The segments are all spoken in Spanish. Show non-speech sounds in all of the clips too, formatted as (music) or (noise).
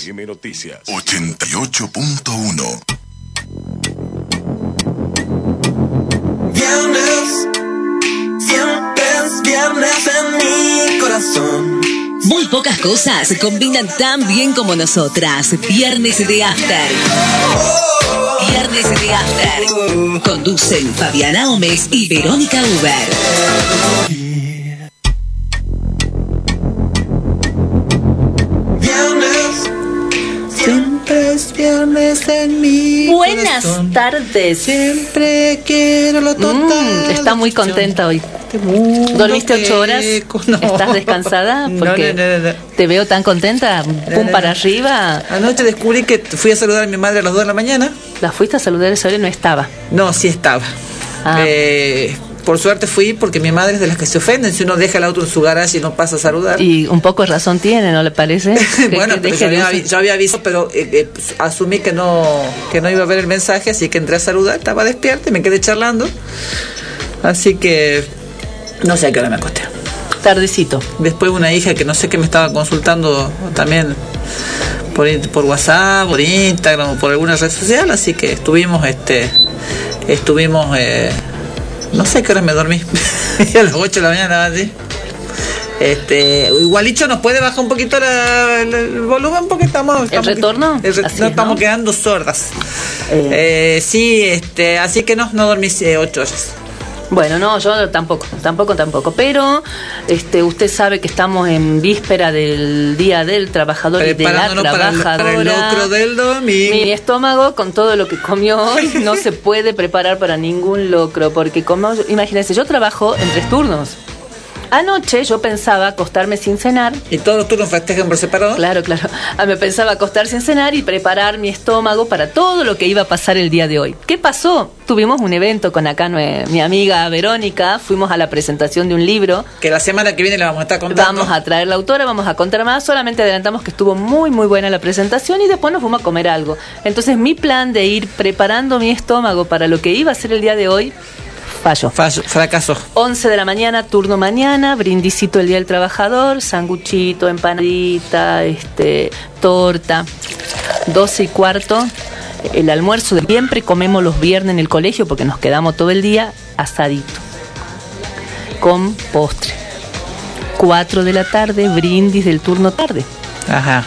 FM Noticias. 88.1. Viernes, siempre es viernes en mi corazón. Muy pocas cosas se combinan tan bien como nosotras. Viernes de After. Viernes de After. Conducen Fabiana Gómez y Verónica Uber. Buenas tardes. Siempre quiero lo total. Mm, está muy contenta hoy. Este ¿Dormiste ocho horas? No. ¿Estás descansada? (laughs) Porque no, no, te veo tan contenta. Pum para arriba. Anoche descubrí que fui a saludar a mi madre a las 2 de la mañana. La fuiste a saludar esa hora y no estaba. No, sí estaba. Ah. Eh, por suerte fui porque mi madre es de las que se ofenden si uno deja el auto en su garage y no pasa a saludar. Y un poco de razón tiene, ¿no le parece? (laughs) Bueno, pero yo había, usar- yo había aviso, pero eh, eh, pues, asumí que no que no iba a ver el mensaje, así que entré a saludar, estaba despierta y me quedé charlando. Así que no sé a qué hora me acosté. Tardecito. Después una hija que no sé qué me estaba consultando también por, por WhatsApp, por Instagram por alguna red social, así que estuvimos este estuvimos eh, no sé qué hora me dormí. (laughs) a las 8 de la mañana así. Este, igualito nos puede bajar un poquito la- la- el volumen porque estamos, estamos retorno? el re- Así no, es, estamos ¿no? quedando sordas. Eh. Eh, sí, este, así que no no dormí 8 horas. Bueno, no, yo tampoco, tampoco, tampoco. Pero este, usted sabe que estamos en víspera del Día del Trabajador y de la Preparándonos para el, Trabajadora. para el locro del domingo. Mi estómago, con todo lo que comió hoy, no se puede preparar para ningún locro, porque como, imagínense, yo trabajo en tres turnos. Anoche yo pensaba acostarme sin cenar. Y todos los turnos festejan por separado. Claro, claro. Ah, Me pensaba acostar sin cenar y preparar mi estómago para todo lo que iba a pasar el día de hoy. ¿Qué pasó? Tuvimos un evento con acá mi amiga Verónica, fuimos a la presentación de un libro. Que la semana que viene le vamos a estar contando. Vamos a traer la autora, vamos a contar más. Solamente adelantamos que estuvo muy, muy buena la presentación y después nos fuimos a comer algo. Entonces, mi plan de ir preparando mi estómago para lo que iba a ser el día de hoy falló. Fallo- fracaso. 11 de la mañana, turno mañana, brindicito el Día del Trabajador, sanguchito, empanadita, este, torta. 12 y cuarto, el almuerzo de siempre comemos los viernes en el colegio porque nos quedamos todo el día asadito. Con postre. 4 de la tarde, brindis del turno tarde. Ajá.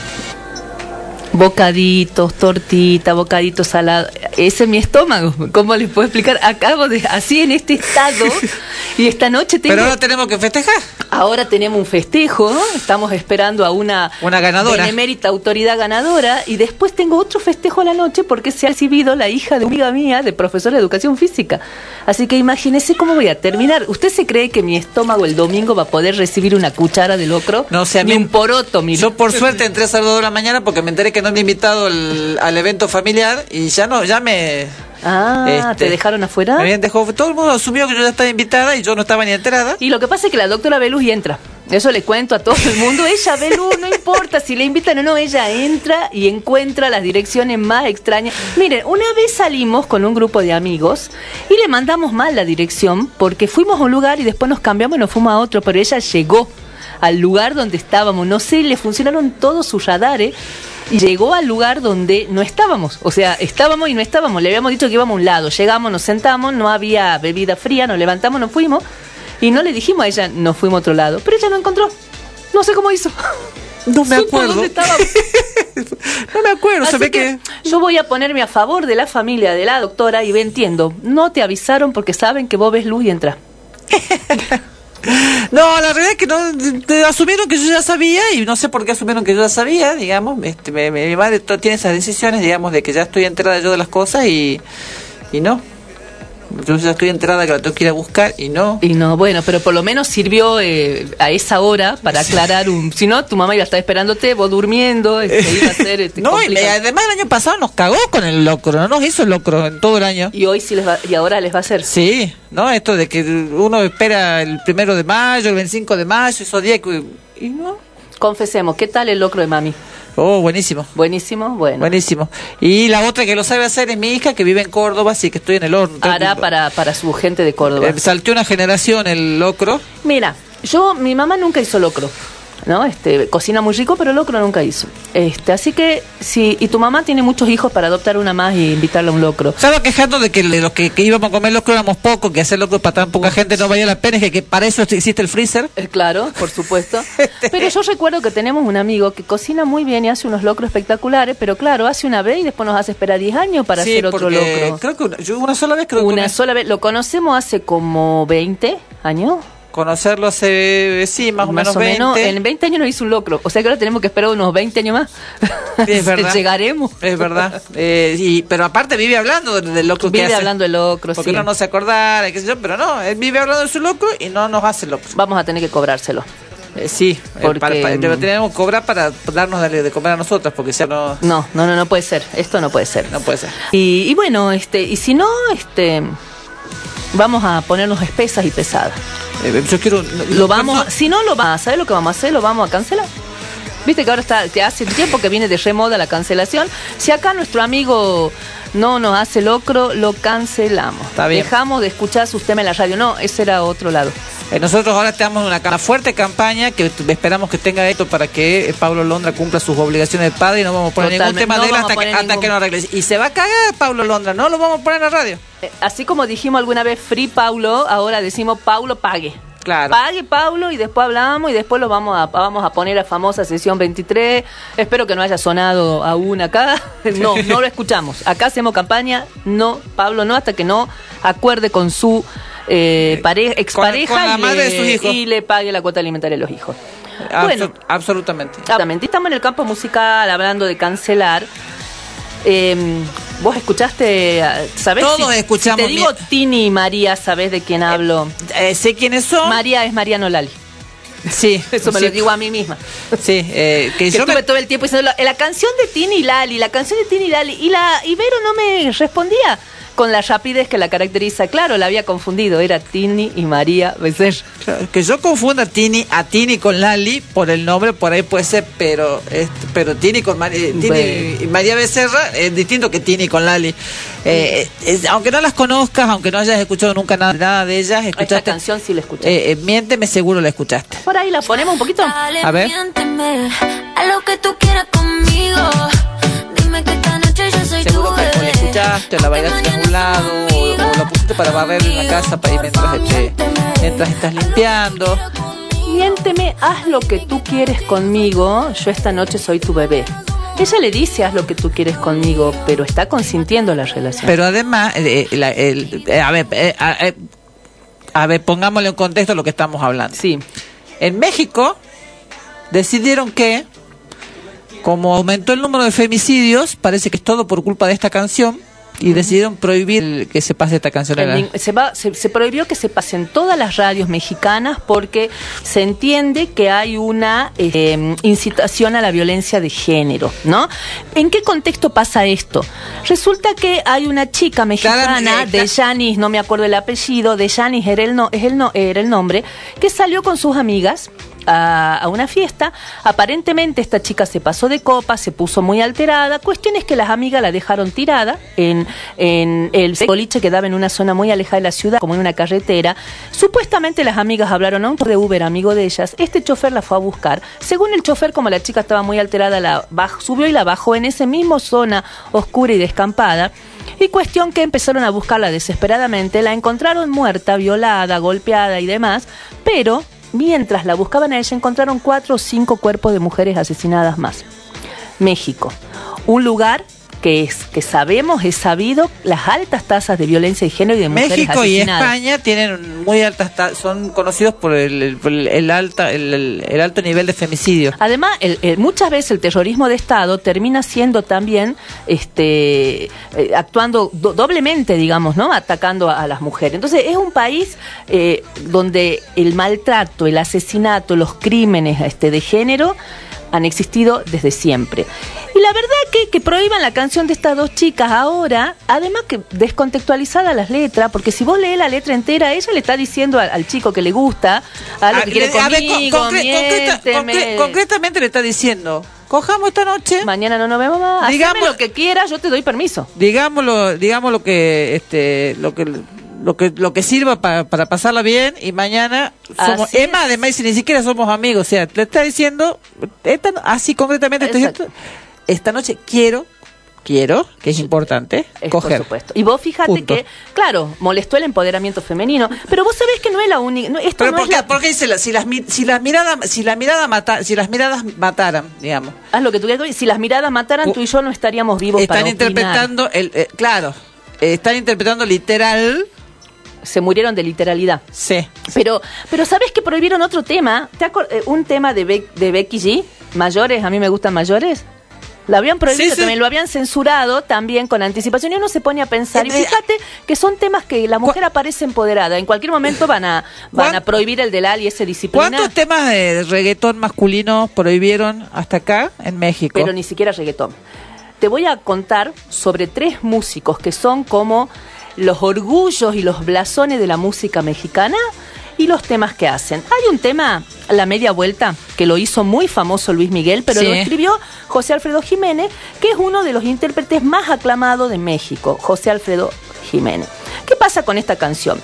Bocaditos, tortita, bocaditos salado. Ese es mi estómago. ¿Cómo les puedo explicar? Acabo de, así en este estado, (laughs) y esta noche tengo... Pero ahora tenemos que festejar. Ahora tenemos un festejo, estamos esperando a una, Una ganadora. benemérita autoridad ganadora y después tengo otro festejo a la noche porque se ha recibido la hija de una amiga mía de profesora de educación física. Así que imagínese cómo voy a terminar. ¿Usted se cree que mi estómago el domingo va a poder recibir una cuchara de locro? No sé, a Ni un poroto. Yo por suerte entré a saludar de la mañana porque me enteré que no me invitado al, al evento familiar y ya no, ya me... Ah, este, ¿te dejaron afuera? Me dejado, todo el mundo asumió que yo ya estaba invitada y yo no estaba ni enterada. Y lo que pasa es que la doctora Belus y entra. Eso le cuento a todo el mundo. (laughs) Ella, Belus, no importa si le invitan o no, ella entra y encuentra las direcciones más extrañas. Miren, una vez salimos con un grupo de amigos y le mandamos mal la dirección porque fuimos a un lugar y después nos cambiamos y nos fuimos a otro, pero ella llegó al lugar donde estábamos. No sé, le funcionaron todos sus radares y llegó al lugar donde no estábamos. O sea, estábamos y no estábamos. Le habíamos dicho que íbamos a un lado. Llegamos, nos sentamos, no había bebida fría, nos levantamos, nos fuimos. Y no le dijimos a ella, nos fuimos a otro lado. Pero ella no encontró. No sé cómo hizo. No me (laughs) Supo acuerdo. dónde. (laughs) No me acuerdo, se Así ve que que... yo voy a ponerme a favor de la familia de la doctora y entiendo. No te avisaron porque saben que vos ves luz y entras. (laughs) (laughs) No, la realidad es que no asumieron que yo ya sabía y no sé por qué asumieron que yo ya sabía, digamos. Este, me- mi madre tiene esas decisiones, digamos, de que ya estoy enterada yo de las cosas y, y no. Yo ya estoy enterada que la tengo que ir a buscar y no. Y no, bueno, pero por lo menos sirvió eh, a esa hora para aclarar un... Si no, tu mamá iba a estar esperándote, vos durmiendo, (laughs) este, iba a ser... este, No, y además el año pasado nos cagó con el locro, no nos hizo el locro en todo el año. Y hoy sí les va, y ahora les va a hacer. Sí, ¿no? Esto de que uno espera el primero de mayo, el 25 de mayo, esos días que... Y no. Confesemos, ¿qué tal el locro de mami? Oh, buenísimo. Buenísimo, bueno. Buenísimo. Y la otra que lo sabe hacer es mi hija que vive en Córdoba, así que estoy en el horno. Hará para, para su gente de Córdoba. Eh, salté una generación el locro. Mira, yo, mi mamá nunca hizo locro. ¿No? Este, cocina muy rico, pero locro nunca hizo. Este, así que, si, y tu mamá tiene muchos hijos para adoptar una más y invitarla a un locro. Estaba quejando de que los que, que íbamos a comer locro éramos pocos, que hacer locro para tan poca gente no valía la pena, que, que para eso existe el freezer. Eh, Claro, por supuesto. (laughs) Pero yo recuerdo que tenemos un amigo que cocina muy bien y hace unos locros espectaculares, pero claro, hace una vez y después nos hace esperar 10 años para Sí, hacer otro locro. Creo que una, yo una sola vez creo que Una comí- sola vez. Lo conocemos hace como 20 años. Conocerlo hace, sí, más o menos 20. En 20 años nos hizo un locro. O sea que ahora tenemos que esperar unos 20 años más. Es (laughs) verdad. Llegaremos. Es verdad. Eh, y, pero aparte vive hablando del del locro que Vive hace. hablando de locro, Porque sí. uno no se acordara, qué sé yo, pero no, él vive hablando de su locro y no nos hace locro. Vamos a tener que cobrárselo. Eh, sí, eh, Porque, para- para- mm, lo tenemos que cobrar para darnos de, de comer a nosotros, porque si no, No, no, no, no puede ser. Esto no puede ser. no puede ser. Y, y bueno, este, y si no, este, vamos a ponernos espesas y pesadas. Eh, yo quiero. Lo vamos, a- si no lo vamos, ¿sabes lo que vamos a hacer? Lo vamos a cancelar. Viste que ahora está, que hace tiempo que viene de remoda la cancelación. Si acá nuestro amigo no nos hace locro, lo cancelamos. Está bien. Dejamos de escuchar sus temas en la radio. No, ese era otro lado. Eh, nosotros ahora tenemos una, una fuerte campaña que esperamos que tenga esto para que eh, Pablo Londra cumpla sus obligaciones de padre y no vamos a poner ningún Totalmente, tema no de él hasta, que, poner hasta ningún- que no arregle. Y se va a cagar Pablo Londra, no lo vamos a poner en la radio. Eh, Así como dijimos alguna vez Free Paulo, ahora decimos Paulo pague. Claro. Pague Paulo y después hablamos y después lo vamos a, vamos a poner a famosa sesión 23. Espero que no haya sonado aún acá. (laughs) No, no lo escuchamos. Acá hacemos campaña, no, Pablo no, hasta que no acuerde con su eh, pareja, expareja con la y, le, de sus hijos. y le pague la cuota alimentaria a los hijos. Bueno, absolutamente. Exactamente. Estamos en el campo musical hablando de cancelar. Eh, Vos escuchaste, ¿sabés? Todos si, escuchamos Si te digo mi- Tini y María, ¿sabés de quién hablo? Eh, sé quiénes son. María es Mariano Lali. sí, (laughs) Eso me sí, lo digo a mí misma. Sí, eh, que Que yo estuve me- todo el tiempo diciendo la canción de Tini y Lali, la canción de Tini y Lali. Y la Ibero no me respondía con la rapidez que la caracteriza. Claro, la había confundido. Era Tini y María Becerra. Claro, Que yo confunda a Tini, a Tini con Lali por el nombre, por ahí puede ser, pero este, pero Tini con Mari- Tini Bueno. y María Becerra es distinto que Tini con Lali. Eh, es- aunque no las conozcas, aunque no hayas escuchado nunca nada, nada de ellas, Esta escuchaste. canción sí la escuché. Eh, eh, miénteme, seguro la escuchaste. Por ahí la ponemos un poquito. Dale, A ver. miénteme, a lo que tú quieras conmigo. O la bailaste en algún lado, o, o la pusiste para barrer en la casa para ir mientras, este, mientras estás limpiando. Miénteme, haz lo que tú quieres conmigo, yo esta noche soy tu bebé. Ella le dice, haz lo que tú quieres conmigo, pero está consintiendo la relación. Pero además, eh, eh, la- el- eh, a ver, eh, a, eh, a ver, pongámosle en contexto lo que estamos hablando. sí, En México decidieron que, como aumentó el número de femicidios, parece que es todo por culpa de esta canción, y decidieron prohibir el- que se pase esta canción. ning- se, va, se, se prohibió que se pasen todas las radios mexicanas porque se entiende que hay una eh, incitación a la violencia de género, ¿no? ¿En qué contexto pasa esto? Resulta que hay una chica mexicana Claro, eh, de Yanis, no me acuerdo el apellido, de Yanis era el, no, es el no, era el nombre, que salió con sus amigas a, una fiesta. Aparentemente esta chica se pasó de copa, se puso muy alterada. Cuestión es que las amigas la dejaron tirada en, en el boliche que daba en una zona muy alejada de la ciudad, como en una carretera. Supuestamente las amigas hablaron a un de Uber, amigo de ellas. Este chofer la fue a buscar. Según el chofer, como la chica estaba muy alterada, la subió y la bajó en esa misma zona oscura y descampada. Y cuestión que empezaron a buscarla desesperadamente, la encontraron muerta, violada, golpeada y demás, pero mientras la buscaban a ella encontraron cuatro o cinco cuerpos de mujeres asesinadas más. México, un lugar que es que sabemos, es sabido las altas tasas de violencia de género y de mujeres México y asesinadas. España tienen muy altas, ta- son conocidos por el, el- el- alta, el, alto nivel de femicidio. Además, el- el- muchas veces el terrorismo de Estado termina siendo también, este, eh, actuando do- doblemente, digamos, ¿no? Atacando a, a las mujeres. Entonces, es un país eh, donde el maltrato, el asesinato, los crímenes este, de género han existido desde siempre. Y la verdad que, que prohíban la canción de estas dos chicas ahora, además que descontextualizada las letras, porque si vos lees la letra entera, ella le está diciendo al, al chico que le gusta, a lo Ah, que quiere a ver, con- conmigo, concre- concreta- miénteme. concre- concretamente le está diciendo, cojamos esta noche, Mañana no nos vemos más. Digamos- Haceme lo que quieras, yo te doy permiso. digámoslo, digamos lo que, este, lo que lo que lo que sirva pa- para pasarla bien y mañana somos Emma es. además si ni siquiera somos amigos o sea le está diciendo esta, así concretamente estoy Exacto. diciendo, esta noche quiero quiero que es importante Es, por coger supuesto. Y vos fíjate Punto. que, claro, molestó el empoderamiento femenino, pero vos sabés que no es la única. no, esto pero no por es qué, la- por qué dice la- si las si las miradas si las miradas mata, si las miradas mataran digamos Haz lo que tú quieras. Si las miradas mataran, tú y yo no estaríamos vivos están para interpretando el eh, claro eh, están interpretando literal Se murieron de literalidad. sí Pero, pero ¿sabes que prohibieron otro tema? ¿Te eh, un tema de, Be- de Becky G, mayores, a mí me gustan mayores. Lo habían prohibido Sí, sí. también, lo habían censurado también con anticipación y uno se pone a pensar. Y fíjate que son temas que la mujer aparece empoderada. En cualquier momento van a, van a ¿Cuán- prohibir el del y ese disciplina. ¿Cuántos temas de reggaetón masculino prohibieron hasta acá en México? pero ni siquiera reggaetón. Te voy a contar sobre tres músicos que son como los orgullos y los blasones de la música mexicana y los temas que hacen. Hay un tema, La Media Vuelta, que lo hizo muy famoso Luis Miguel, pero Sí. lo escribió José Alfredo Jiménez, que es uno de los intérpretes más aclamados de México, José Alfredo Jiménez. ¿Qué pasa con esta canción?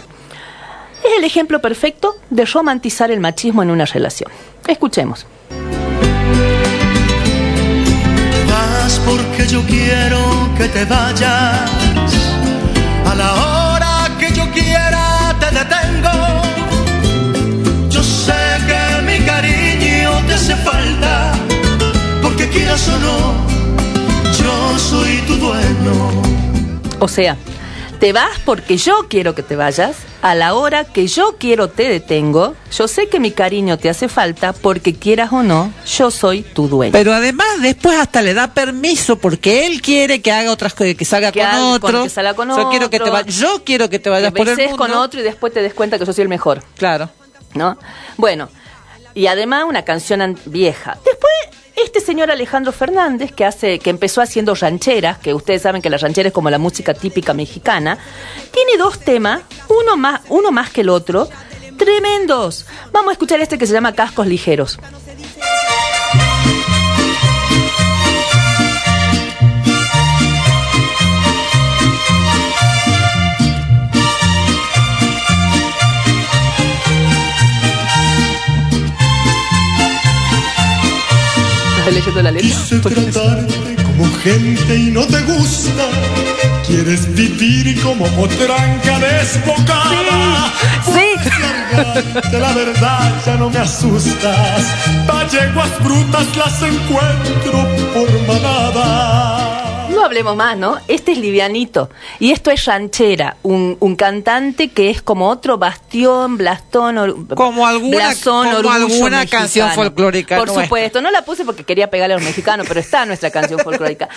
Es el ejemplo perfecto de romantizar el machismo en una relación. Escuchemos. Vas porque yo quiero que te vayas. A la hora que yo quiera te detengo. Yo sé que mi cariño te hace falta. Porque quieras o no, yo soy tu dueño. O sea, te vas porque yo quiero que te vayas, a la hora que yo quiero te detengo, yo sé que mi cariño te hace falta porque quieras o no, yo soy tu dueño. Pero además después hasta le da permiso porque él quiere que haga otras cosas, que salga Que con haga- otro. que salga con yo quiero que te vayas, yo quiero que te vayas que por el beses mundo. con otro y después te des cuenta que yo soy el mejor, Claro. ¿no? Bueno, y además una canción an- vieja. Después este señor Alejandro Fernández que hace que empezó haciendo rancheras, que ustedes saben que la ranchera es como la música típica mexicana, tiene dos temas, uno más uno más que el otro, tremendos. Vamos a escuchar este que se llama Cascos ligeros. ¿Estás leyendo la letra? Quise tratarte como gente y no te gusta. Quieres vivir como potranca desbocada. Sí. De la verdad ya no me asustas. Palleguas brutas las encuentro por manada. No hablemos más, ¿no? Este es livianito. Y esto es ranchera, un, un cantante que es como otro bastión, blastón, or- Como alguna- blasón, como alguna mexicano. canción folclórica Por nuestra. supuesto, no la puse porque quería pegarle a los mexicanos, pero está nuestra canción folclórica.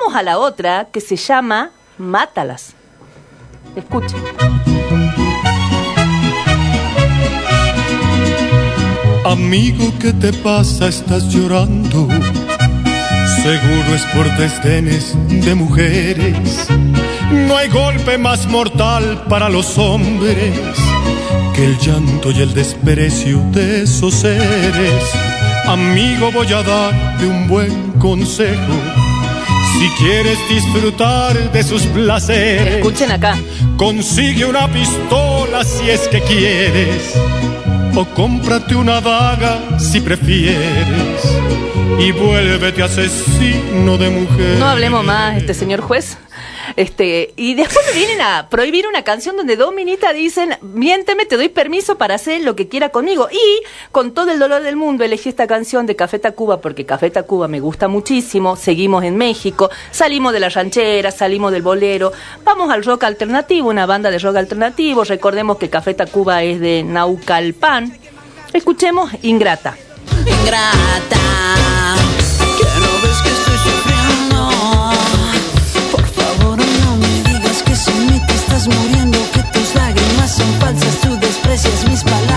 Vamos a la otra que se llama Mátalas. Escuchen. Amigo, ¿qué te pasa? Estás llorando. Seguro es por desdenes de mujeres. No hay golpe más mortal para los hombres que el llanto y el desprecio de esos seres. Amigo, voy a darte un buen consejo. Si quieres disfrutar de sus placeres, Escuchen acá. Consigue una pistola si es que quieres. O cómprate una daga si prefieres. Y vuélvete asesino de mujer. No hablemos más, este señor juez. Este, y después me vienen a prohibir una canción donde dos minitas dicen, miénteme, te doy permiso para hacer lo que quiera conmigo. Y con todo el dolor del mundo elegí esta canción de Café Tacuba porque Café Tacuba me gusta muchísimo. Seguimos en México, salimos de la ranchera, salimos del bolero, vamos al rock alternativo, una banda de rock alternativo. Recordemos que Café Tacuba es de Naucalpan. Escuchemos Ingrata. Ingrata. Que no ves que estoy sufriendo. Por favor, no me digas que sin mí te estás muriendo. Que tus lágrimas son falsas. Tú desprecias mis palabras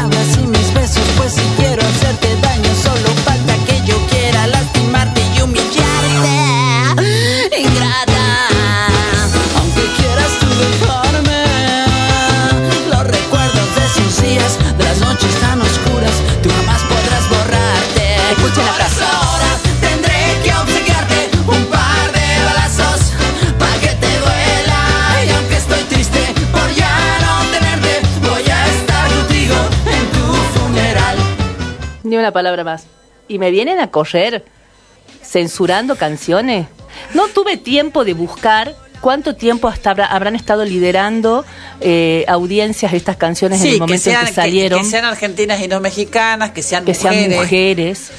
una palabra más. Y me vienen a correr censurando canciones. No tuve tiempo de buscar cuánto tiempo hasta habrá- habrán estado liderando eh, audiencias estas canciones en el que momento sean, en que que- salieron. que sean argentinas y no mexicanas, que sean que sean mujeres.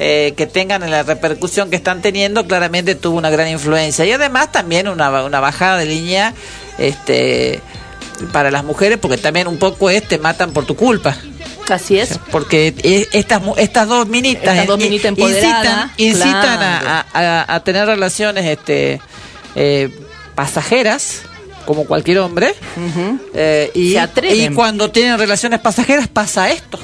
eh, que tengan la repercusión que están teniendo, claramente tuvo una gran influencia. Y además también una, una bajada de línea este para las mujeres, porque también un poco es te matan por tu culpa. Así es. Porque e- estas estas dos minitas, Estas dos minitas incitan, incitan a, claro. a- a- a tener relaciones este eh, pasajeras como cualquier hombre Ujú. eh, y, atreven. y cuando tienen relaciones pasajeras pasa esto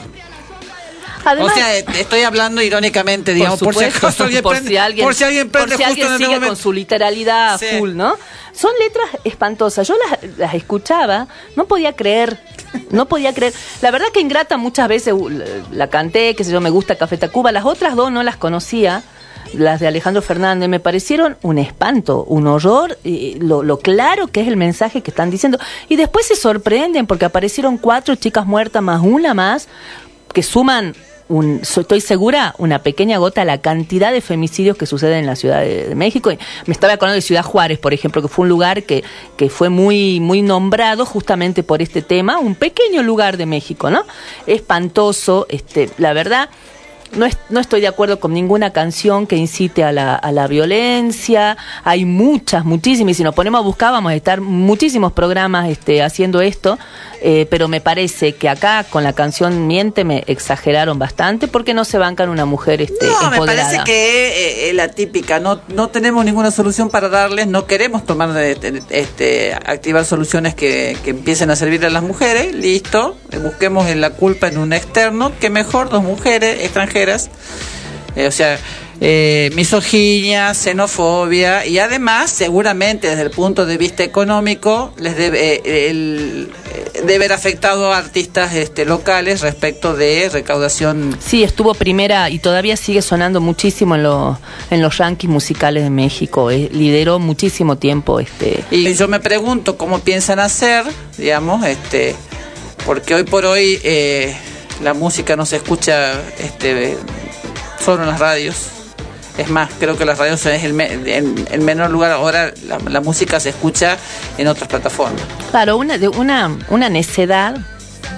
Además, o sea, eh, estoy hablando irónicamente, digamos, por, si acaso alguien por prende, si alguien, por si alguien prende por si justo alguien en sigue momento. con su literalidad Sí. full, ¿no? Son letras espantosas. Yo las, las escuchaba, no podía creer, no podía creer. La verdad que Ingrata muchas veces uh, la, canté, que sé yo, me gusta Café Tacuba. Las otras dos no las conocía. Las de Alejandro Fernández me parecieron un espanto, un horror, lo, lo claro que es el mensaje que están diciendo. Y después se sorprenden porque aparecieron cuatro chicas muertas más una más que suman, un, estoy segura, una pequeña gota a la cantidad de femicidios que suceden en la Ciudad de, México. Me estaba acordando de Ciudad Juárez, por ejemplo, que fue un lugar que, que fue muy, muy nombrado justamente por este tema, un pequeño lugar de México, ¿no? Espantoso, este, la verdad. No, es- no estoy de acuerdo con ninguna canción que incite a la, a la violencia. Hay muchas, muchísimas. Y si nos ponemos a buscar, vamos a estar muchísimos programas este, haciendo esto. Eh, pero me parece que acá con la canción Miente me exageraron bastante porque no se bancan una mujer este, No, me parece que eh, es la típica. No, no tenemos ninguna solución para darles. No queremos tomar, este, este, activar soluciones que, que empiecen a servir a las mujeres. Listo. Busquemos en la culpa en un externo. Que mejor dos mujeres extranjeras. Eh, o sea, eh, misoginia, xenofobia y además, seguramente desde el punto de vista económico, les debe eh, el, debe haber afectado a artistas este, locales respecto de recaudación Sí, estuvo primera y todavía sigue sonando muchísimo en, los en los rankings musicales de México. Eh, lideró muchísimo tiempo este, Y yo me pregunto cómo piensan hacer, digamos, este, porque hoy por hoy eh, la música no se escucha este, solo en las radios. Es más, creo que las radios es el, me- en, en menor lugar. Ahora la, la música se escucha en otras plataformas. Claro, una, de una, una necedad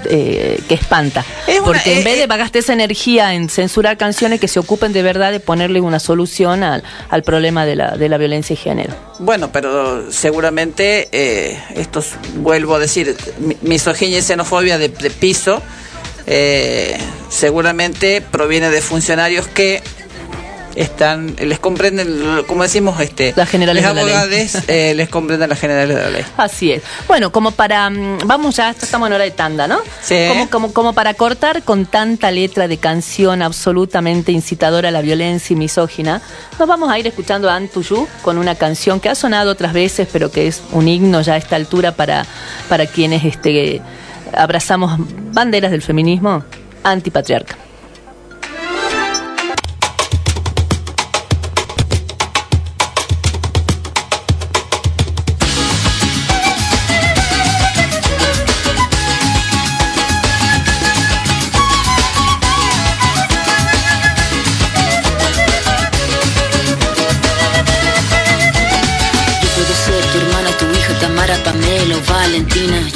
eh, que espanta. Es una- Porque eh, en vez eh, de pagaste esa energía en censurar canciones que se ocupen de verdad de ponerle una solución al, al problema de la, de la violencia y género. Bueno, pero seguramente eh, esto, es- vuelvo a decir, mi- misoginia y xenofobia de, de piso, eh, seguramente proviene de funcionarios que están, les comprenden, como decimos, este, Las generales les de la ley. abogados (laughs) eh, les comprenden las generales de la ley. Así es. Bueno, como para. mm, Vamos ya, estamos en hora de tanda, ¿no? Sí. Como, como, como para cortar con tanta letra de canción absolutamente incitadora a la violencia y misógina, nos vamos a ir escuchando a Antuyu con una canción que ha sonado otras veces, pero que es un himno ya a esta altura para, para quienes este, abrazamos banderas del feminismo antipatriarca. Valentina.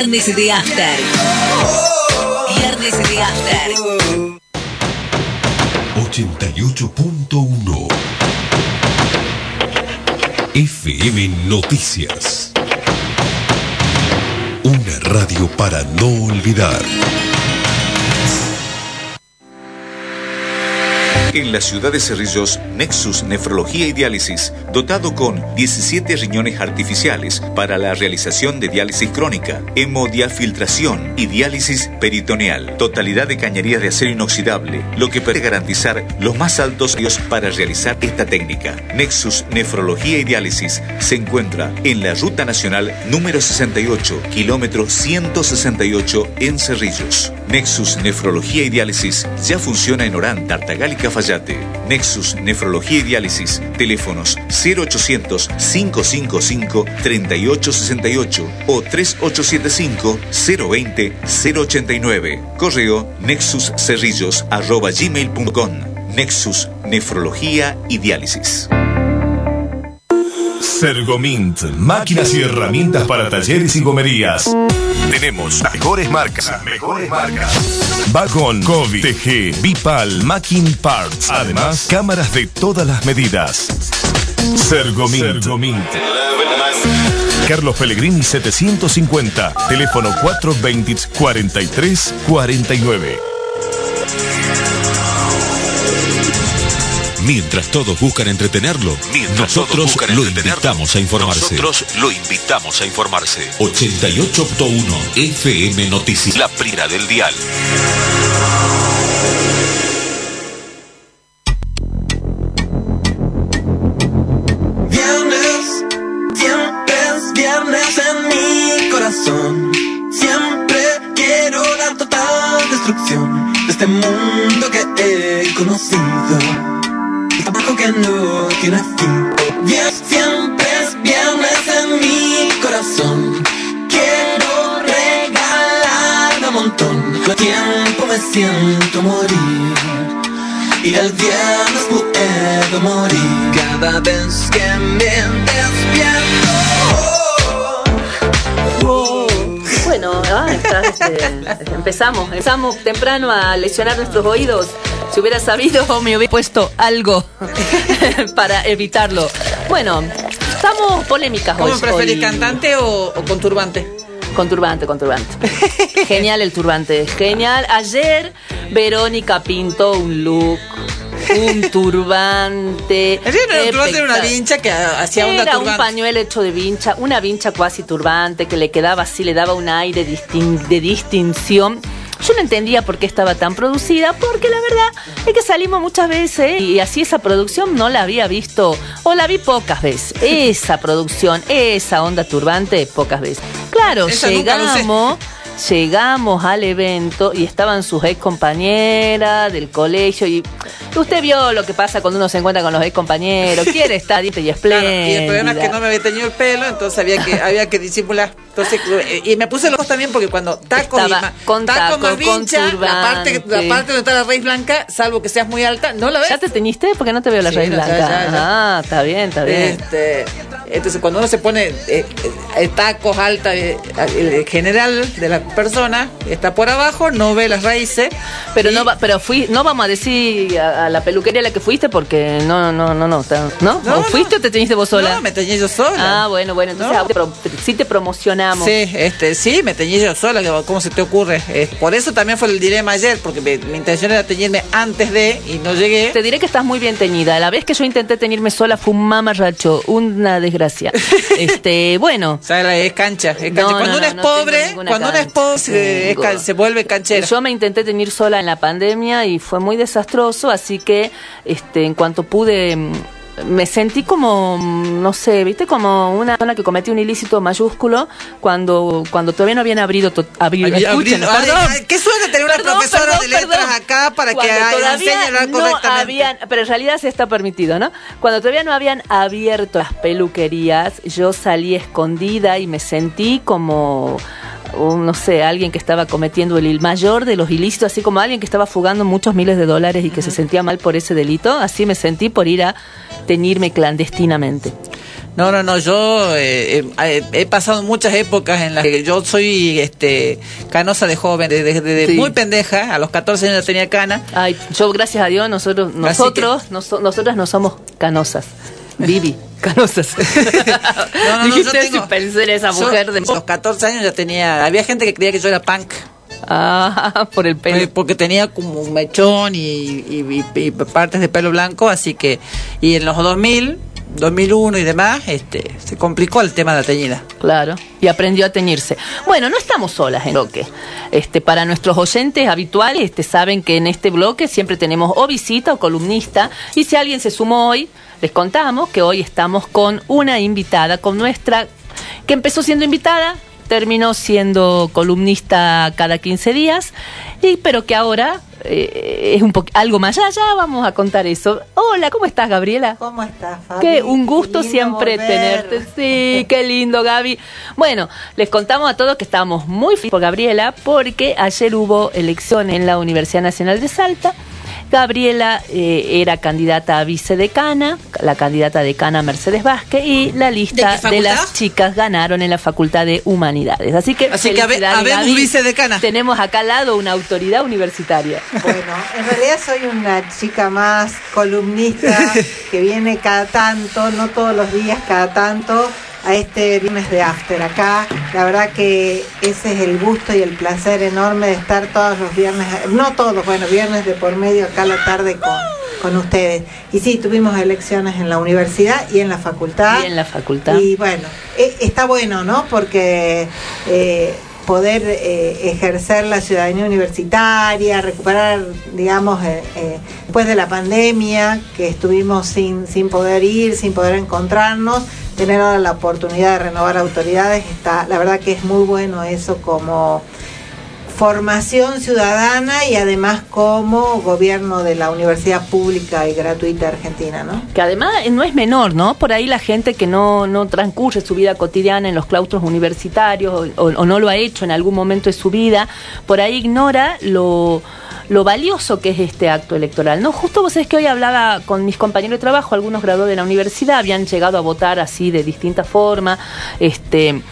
Viernes de After. Viernes de After. 88.1 FM Noticias. Una radio para no olvidar. En la ciudad de Cerrillos, Nexus Nefrología y Diálisis, dotado con 17 riñones artificiales para la realización de diálisis crónica, hemodiafiltración y diálisis peritoneal. Totalidad de cañerías de acero inoxidable, lo que puede garantizar los más altos precios para realizar esta técnica. Nexus Nefrología y Diálisis se encuentra en la Ruta Nacional número 68, kilómetro 168 en Cerrillos. Nexus Nefrología y Diálisis ya funciona en Orán, Tartagal y Cafayate. Nexus Nefrología y Diálisis, teléfonos 0800 555 3868 o 3875 020 089. Correo nexuscerrillos arroba gmail.com. Nexus Nefrología y Diálisis. Sergomint, máquinas y herramientas para talleres y gomerías. Tenemos las mejores marcas. Las mejores marcas. Vagon, Covid, TG, Bipal, Macking Parts. Además, cámaras de todas las medidas. Sergomint. Sergomint. Carlos Pellegrini 750. Teléfono 420 43 49. Mientras todos buscan entretenerlo, nosotros lo invitamos a informarse. Nosotros lo invitamos a informarse. 88.1 FM Noticias. La prira del dial. Empezamos, empezamos temprano a lesionar nuestros oídos. Si hubiera sabido, (laughs) me hubiera puesto algo (laughs) para evitarlo. Bueno, estamos polémicas hoy. ¿Cómo preferís, hoy. cantante o, o con turbante? Con turbante, con turbante. Genial el turbante, genial. Ayer Verónica pintó un look, un turbante. (laughs) Era un turbante, una vincha que hacía Era un pañuelo hecho de vincha, una vincha cuasi turbante que le quedaba así, le daba un aire distin- de distinción. Yo no entendía por qué estaba tan producida, porque la verdad es que salimos muchas veces y así esa producción no la había visto, o la vi pocas veces. (laughs) Esa producción, esa onda turbante, pocas veces. Claro, Esa llegamos, llegamos al evento y estaban sus ex compañeras del colegio y usted vio lo que pasa cuando uno se encuentra con los ex compañeros, quiere (laughs) estar y Claro, espléndida. y el problema es que no me había teñido el pelo, entonces había que había que disimular. Entonces, eh, y me puse los ojos también porque cuando tacos Estaba y con taco taco, más con vincha, la parte, la turbante. parte donde está la raíz blanca, salvo que seas muy alta, no la ves. ¿Ya te teñiste? Porque no te veo la Sí, raíz no, blanca. ya, ya. Ah, está bien, está bien. Este, entonces, cuando uno se pone eh, eh, tacos alta, eh, el general de la persona está por abajo, no ve las raíces. Pero no va, pero fui, no vamos a decir a, a la peluquería a la que fuiste porque no, no, no, no, ¿no? No, ¿O no. fuiste o te teñiste vos sola? No, me teñí yo sola. Ah, bueno, bueno, entonces ah, sí te Sí, este, sí, me teñí yo sola, ¿cómo se te ocurre? Eh, por eso también fue el dilema ayer, porque me- mi intención era teñirme antes de y no llegué. Te diré que estás muy bien teñida. La vez que yo intenté teñirme sola fue un mamarracho, una desgracia. (laughs) este, bueno. O sea, es cancha, es cancha. No, cuando no, uno no, es pobre, cuando uno es cancha. pobre, se, es can- se vuelve canchera. Yo me intenté teñir sola en la pandemia y fue muy desastroso, así que este, en cuanto pude mm, me sentí como, no sé, viste, como una persona que cometió un ilícito mayúsculo cuando, cuando todavía no habían abrido, to- Ay, escuchen, perdón. qué suerte tener una Perdón, profesora perdón, de letras acá para que Cuando ay, todavía enseñe a hablar no correctamente. habían, pero en realidad sí está permitido, ¿no? Cuando todavía no habían abierto las peluquerías, yo salí escondida y me sentí como un, no sé, alguien que estaba cometiendo el mayor de los ilícitos, así como alguien que estaba fugando muchos miles de dólares y que se sentía mal por ese delito, así me sentí por ir a teñirme clandestinamente. No, no, no, yo eh, eh, he pasado muchas épocas en las que yo soy este canosa de joven, desde de, Sí. muy pendeja, a los 14 años ya tenía cana. Ay, yo gracias a Dios nosotros nosotros noso- nosotras no somos canosas. Vivi, canosas. (laughs) No, no, tengo- si pensé en esa yo mujer de los 14 años ya tenía, había gente que creía que yo era punk. Ah, (laughs) por el pelo. Porque tenía como un mechón y, y- y- y partes de pelo blanco, así que. Y en los 2000, 2001 y demás, este se complicó el tema de la teñida. Claro, y aprendió a teñirse. Bueno, no estamos solas en bloque. Este, para nuestros oyentes habituales, este, saben que en este bloque siempre tenemos o visita o columnista. Y si alguien se sumó hoy, les contamos que hoy estamos con una invitada, con nuestra, que empezó siendo invitada, terminó siendo columnista cada 15 días, y, pero que ahora eh, es un algo más allá, vamos a contar eso. Hola, ¿cómo estás, Gabriela? ¿Cómo estás, Fabi? Qué un gusto Qué siempre volver. tenerte. Sí, qué lindo, Gaby. Bueno, les contamos a todos que estábamos muy felices por Gabriela porque ayer hubo elección en la Universidad Nacional de Salta. Gabriela eh, era candidata a vicedecana, la candidata decana Mercedes Vázquez y la lista ¿De las chicas ganaron en la Facultad de Humanidades. Así que, Así que habemos Gaby. vicedecana. Tenemos acá al lado una autoridad universitaria. Bueno, en realidad soy una chica más columnista (laughs) que viene cada tanto, no todos los días, cada tanto, a este viernes de After acá. La verdad que ese es el gusto y el placer enorme de estar todos los viernes, no todos, bueno, viernes de por medio acá a la tarde con, con ustedes. Y sí, tuvimos elecciones en la universidad y en la facultad. Y en la facultad. Y bueno, eh, está bueno, ¿no? Porque eh, poder eh, ejercer la ciudadanía universitaria, recuperar, digamos, eh, eh, después de la pandemia, que estuvimos sin, sin poder ir, sin poder encontrarnos, tener ahora la oportunidad de renovar autoridades, está, la verdad que es muy bueno eso como formación ciudadana y además como gobierno de la universidad pública y gratuita argentina, ¿no? que además eh, no es menor, ¿no? Por ahí la gente que no, no transcurre su vida cotidiana en los claustros universitarios o, no lo ha hecho en algún momento de su vida, por ahí ignora lo, lo valioso que es este acto electoral, ¿no? Justo vos sabés que hoy hablaba con mis compañeros de trabajo, algunos graduados de la universidad, habían llegado a votar así de distinta forma, este...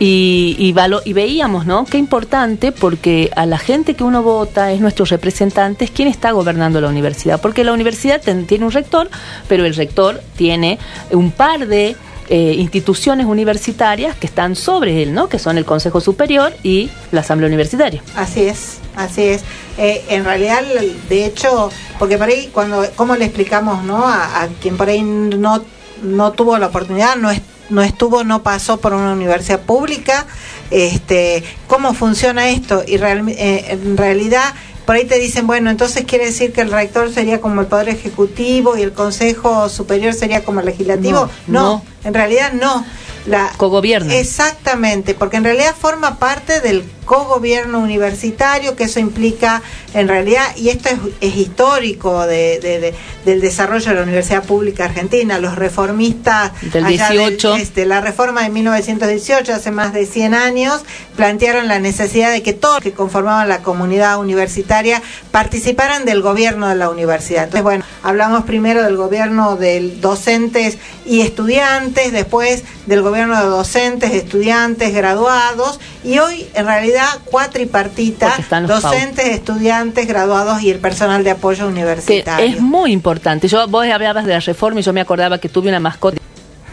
Y, y, valo- y veíamos, ¿no? Qué importante, porque a la gente que uno vota es nuestro representante, es quien está gobernando la universidad. Porque la universidad tiene un rector, pero el rector tiene un par de eh, instituciones universitarias que están sobre él, ¿no? Que son el Consejo Superior y la Asamblea Universitaria. Así es, así es. Eh, en realidad, de hecho, porque por ahí, cuando, ¿cómo le explicamos no a, quien por ahí no, no tuvo la oportunidad, no, es- no estuvo, no pasó por una universidad pública? Este, ¿Cómo funciona esto? Y real- eh, en realidad, por ahí te dicen, bueno, entonces quiere decir que el rector sería como el Poder Ejecutivo y el Consejo Superior sería como el Legislativo. No, No, no. en realidad no. La, Cogobierno. Exactamente, porque en realidad forma parte del cogobierno universitario, que eso implica en realidad, y esto es, es histórico de, de- de- del desarrollo de la Universidad Pública Argentina, los reformistas Del allá 18. este, la reforma de 1918, hace más de 100 años, plantearon la necesidad de que todos que conformaban la comunidad universitaria participaran del gobierno de la universidad. Entonces, bueno, hablamos primero del gobierno de docentes y estudiantes, después del gobierno de docentes, estudiantes, graduados, y hoy en realidad cuatripartita, están los docentes, estudiantes, graduados y el personal de apoyo que universitario. es muy importante. Yo vos hablabas de la reforma y yo me acordaba que tuve una mascota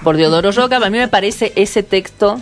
por Deodoro Roca. A mí me parece ese texto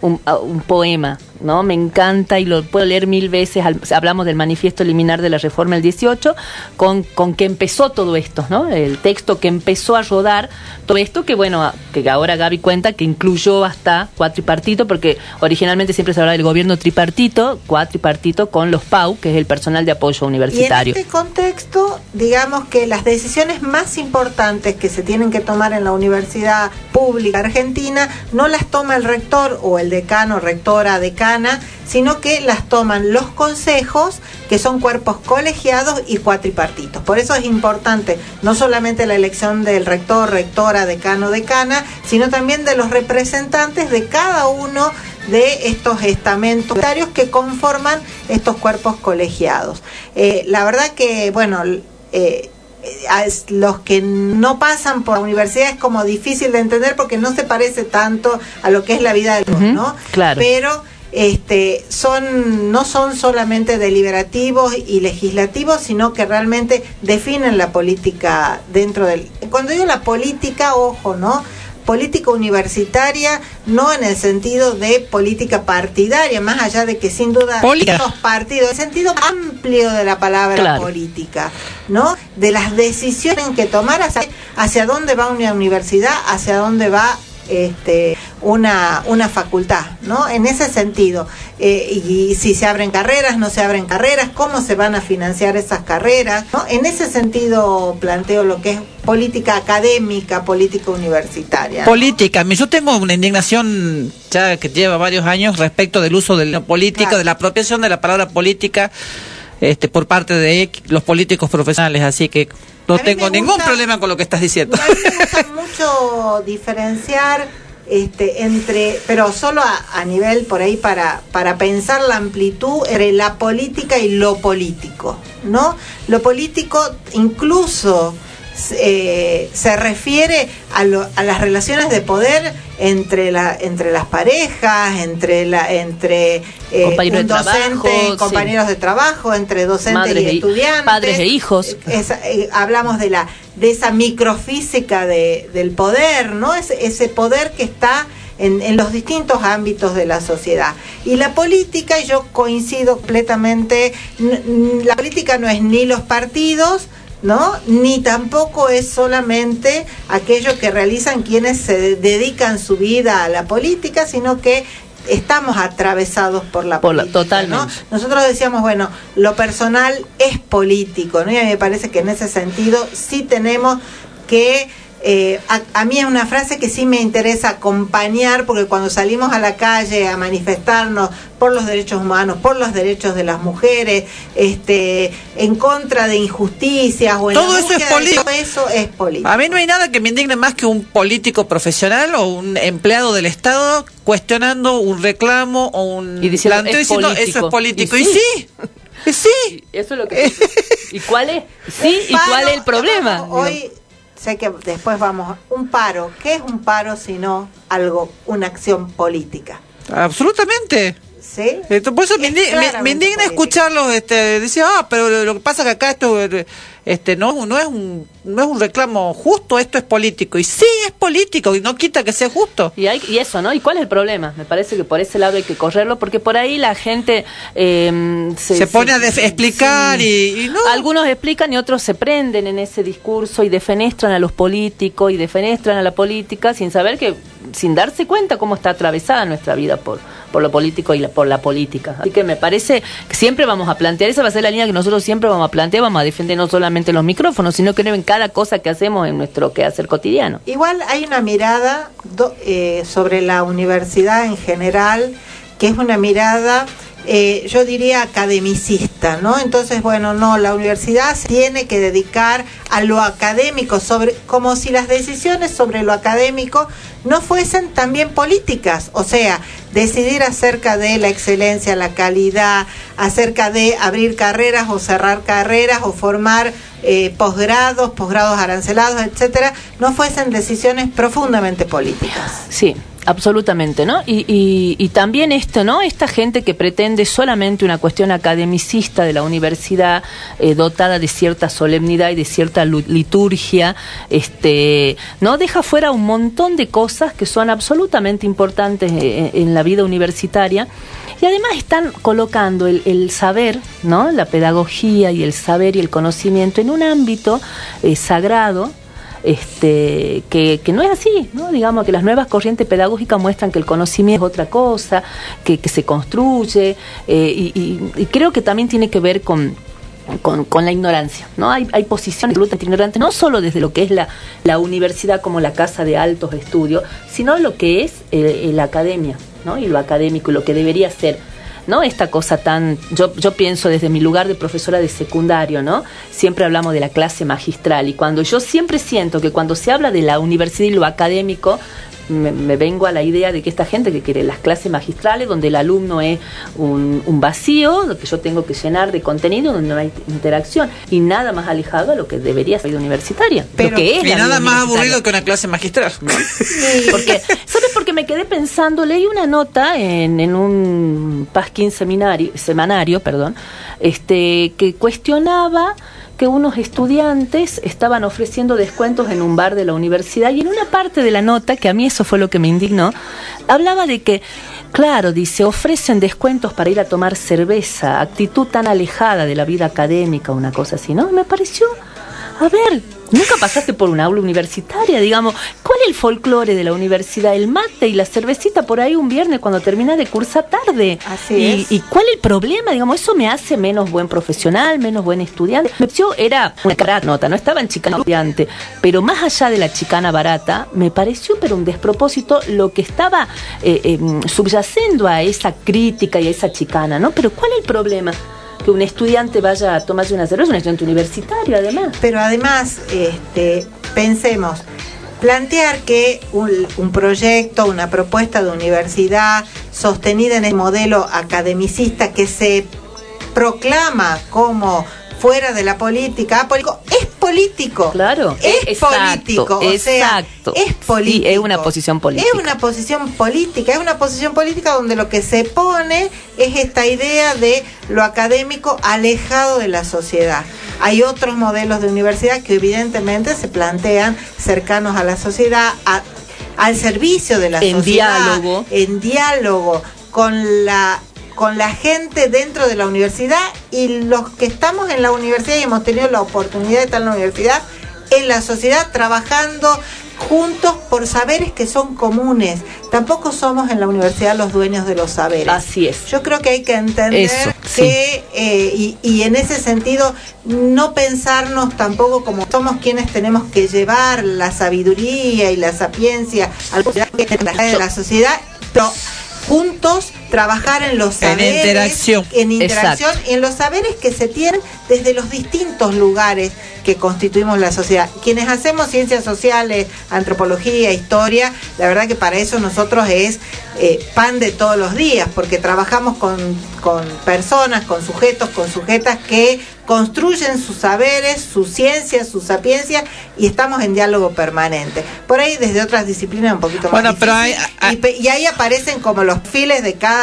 un poema, ¿no? Me encanta y lo puedo leer mil veces. Hablamos del manifiesto eliminar de la reforma del 18, con, con que empezó todo esto, ¿no? El texto que empezó a rodar todo esto, que bueno, que ahora Gaby cuenta que incluyó hasta cuatripartito, porque originalmente siempre se hablaba del gobierno tripartito, cuatripartito con los PAU, que es el personal de apoyo Y en universitario. este contexto, digamos que las decisiones más importantes que se tienen que tomar en la universidad pública argentina no las toma el rector o el decano, rectora, sino que las toman los consejos, que son cuerpos colegiados y cuatripartitos. Por eso es importante no solamente la elección del rector, rectora, decano, decana, sino también de los representantes de cada uno de estos estamentos que conforman estos cuerpos colegiados. Eh, la verdad que, bueno, eh, los que no pasan por la universidad es como difícil de entender porque no se parece tanto a lo que es la vida del Ujú, ¿no? claro. Pero este son no son solamente deliberativos y legislativos, sino que realmente definen la política dentro del cuando digo la política, ojo, ¿no? política universitaria, no en el sentido de política partidaria, más allá de que sin duda Política. estos partidos, el sentido amplio de la palabra Claro. política, ¿no? De las decisiones que tomar hacia, hacia dónde va una universidad, hacia dónde va este, una, una facultad, ¿no? En ese sentido, eh, y, si se abren carreras, no se abren carreras, cómo se van a financiar esas carreras, ¿no? En ese sentido planteo lo que es política académica, política universitaria. ¿no? Política. Yo tengo una indignación ya que lleva varios años respecto del uso de la política, Claro. de la apropiación de la palabra política este, por parte de los políticos profesionales. Así que no tengo ningún problema con lo que estás diciendo. A mí me gusta (laughs) mucho diferenciar este, entre, pero solo a, a nivel por ahí para, para pensar la amplitud entre la política y lo político, ¿no? Lo político incluso eh, se refiere a, lo- a las relaciones de poder entre la entre las parejas, entre la entre eh, Compañeros un de trabajo, sí. compañeros de trabajo, entre docentes y estudiantes, padres e hijos. eh, hablamos de la de esa microfísica de, del poder, ¿no? Ese, ese poder que está en, en los distintos ámbitos de la sociedad. Y la política, yo coincido completamente, la política no es ni los partidos, ¿no? Ni tampoco es solamente aquello que realizan quienes se dedican su vida a la política, sino que estamos atravesados por la Por política. totalmente. ¿no? Nosotros decíamos, bueno, lo personal es político, ¿no? Y a mí me parece que en ese sentido sí tenemos que eh, a, a mí es una frase que sí me interesa acompañar porque cuando salimos a la calle a manifestarnos por los derechos humanos, por los derechos de las mujeres, este, en contra de injusticias o en Todo la eso es político. todo eso es político. A mí no hay nada que me indigne más que un político profesional o un empleado del Estado cuestionando un reclamo o un Y diciendo, planteo "Es diciendo político". eso es político. Y Y sí. sí. Eso es lo que. ¿Y cuál es? Sí, ¿y cuál es el problema? Hoy sé que después vamos un paro. ¿Qué es un paro sino algo, una acción política? Absolutamente. ¿Sí? Entonces, por eso me, Es indi- me- me claramente indigna escucharlos este, decir, ah, pero lo, que pasa es que acá esto este, no, no, es un, no es un reclamo justo, esto es político. Y sí, es político, y no quita que sea justo. Y, hay, y eso, ¿no? ¿Y cuál es el problema? Me parece que por ese lado hay que correrlo, porque por ahí la gente eh, Se, pone a def- explicar y, y no. Algunos explican y otros se prenden en ese discurso y defenestran a los políticos y defenestran a la política sin saber que, sin darse cuenta cómo está atravesada nuestra vida por, por lo político y la- por la política. Así que me parece que siempre vamos a plantear, esa va a ser la línea que nosotros siempre vamos a plantear, vamos a defender no solamente los micrófonos, sino que en cada cosa que hacemos en nuestro quehacer cotidiano. Igual hay una mirada do- eh, sobre la universidad en general, que es una mirada eh, yo diría academicista, ¿no? Entonces, bueno, no, la universidad tiene que dedicar a lo académico, sobre, como si las decisiones sobre lo académico no fuesen también políticas, o sea, decidir acerca de la excelencia, la calidad, acerca de abrir carreras o cerrar carreras o formar eh, posgrados, posgrados arancelados, etcétera, no fuesen decisiones profundamente políticas. Sí, absolutamente, ¿no? Y, y, también esto, ¿no? Esta gente que pretende solamente una cuestión academicista de la universidad, eh, dotada de cierta solemnidad y de cierta liturgia, este, no deja fuera un montón de cosas que son absolutamente importantes eh, en la vida universitaria. Y además están colocando el, el saber, ¿no? La pedagogía y el saber y el conocimiento en un ámbito eh, sagrado, este, que, no es así, ¿no? Digamos que las nuevas corrientes pedagógicas muestran que el conocimiento es otra cosa, que, se construye, eh, y, creo que también tiene que ver con, con, la ignorancia, ¿no? Hay, hay posiciones absolutamente ignorantes, no solo desde lo que es la, la universidad como la casa de altos estudios, sino lo que es eh, la academia, ¿no? Y lo académico, y lo que debería ser. ¿No? Esta cosa tan, yo, yo pienso desde mi lugar de profesora de secundario, ¿no? Siempre hablamos de la clase magistral y cuando yo siempre siento que cuando se habla de la universidad y lo académico, me, me vengo a la idea de que esta gente que quiere las clases magistrales, donde el alumno es un, un vacío, lo que yo tengo que llenar de contenido, donde no hay interacción, y nada más alejado a lo que debería ser universitaria. lo que es y la nada más aburrido que una clase magistral. Porque, ¿sabes por qué me quedé pensando? Leí una nota en, en un Pasquín seminario, semanario, perdón, este, que cuestionaba que unos estudiantes estaban ofreciendo descuentos en un bar de la universidad y en una parte de la nota, que a mí eso fue lo que me indignó, hablaba de que, claro, dice, ofrecen descuentos para ir a tomar cerveza, actitud tan alejada de la vida académica, una cosa así, ¿no? Me pareció, a ver, nunca pasaste por un aula universitaria, digamos, ¿cuál es el folclore de la universidad? El mate y la cervecita por ahí un viernes cuando terminas de cursar tarde. Así y, es. ¿Y cuál es el problema? Digamos, eso me hace menos buen profesional, menos buen estudiante. Me pareció, era una cara nota, no estaba en chicana estudiante, pero más allá de la chicana barata, me pareció pero un despropósito lo que estaba eh, eh, subyacendo a esa crítica y a esa chicana, ¿no? Pero ¿cuál es el problema? Que un estudiante vaya a tomarse una cerveza, un estudiante universitario además. Pero además, este, pensemos, plantear que un, un proyecto, una propuesta de universidad sostenida en el modelo academicista que se proclama como fuera de la política, apolítico, es político. Claro, es exacto, político. O sea, es Sí, político. es una posición política. Es una posición política, es una posición política donde lo que se pone es esta idea de lo académico alejado de la sociedad. Hay otros modelos de universidad que evidentemente se plantean cercanos a la sociedad, a- al servicio de la En sociedad, diálogo. en diálogo con la con la gente dentro de la universidad y los que estamos en la universidad y hemos tenido la oportunidad de estar en la universidad, en la sociedad trabajando juntos por saberes que son comunes. Tampoco somos en la universidad los dueños de los saberes. Así es. Yo creo que hay que entender Eso, que, eh, y, y en ese sentido, no pensarnos tampoco como somos quienes tenemos que llevar la sabiduría y la sapiencia a la sociedad, de la sociedad, pero juntos trabajar en los En saberes, interacción. en interacción Exacto. y en los saberes que se tienen desde los distintos lugares que constituimos la sociedad. Quienes hacemos ciencias sociales, antropología, historia, la verdad que para eso nosotros es eh, pan de todos los días, porque trabajamos con, con personas, con sujetos, con sujetas que construyen sus saberes, sus ciencias, su sapiencia y estamos en diálogo permanente. Por ahí desde otras disciplinas un poquito más Bueno, pero hay- y, y ahí aparecen como los files de cada,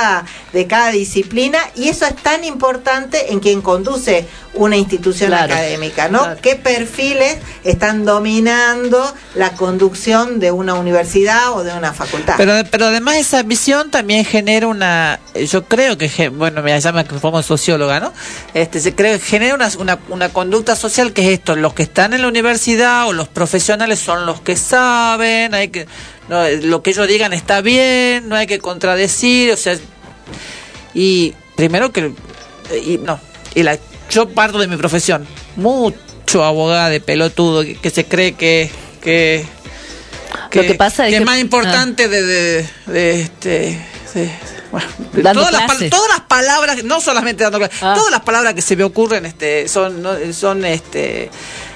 de cada disciplina y eso es tan importante en quien conduce una institución Claro, académica, ¿no? claro. ¿Qué perfiles están dominando la conducción de una universidad o de una facultad? Pero, pero además esa visión también genera una, yo creo que, bueno, me llama que pongo socióloga, ¿no? Este, se cree, genera una, una, una conducta social que es esto, los que están en la universidad o los profesionales son los que saben, hay que, no, lo que ellos digan está bien, no hay que contradecir, o sea, y primero que, y no, y la, yo parto de mi profesión, mucho abogado de pelotudo que, que se cree que, que Lo que pasa es que- más importante de, de, de este de, Dando todas, las, todas las palabras, no solamente dando clases, Ah. todas las palabras que se me ocurren este, son, no- son este,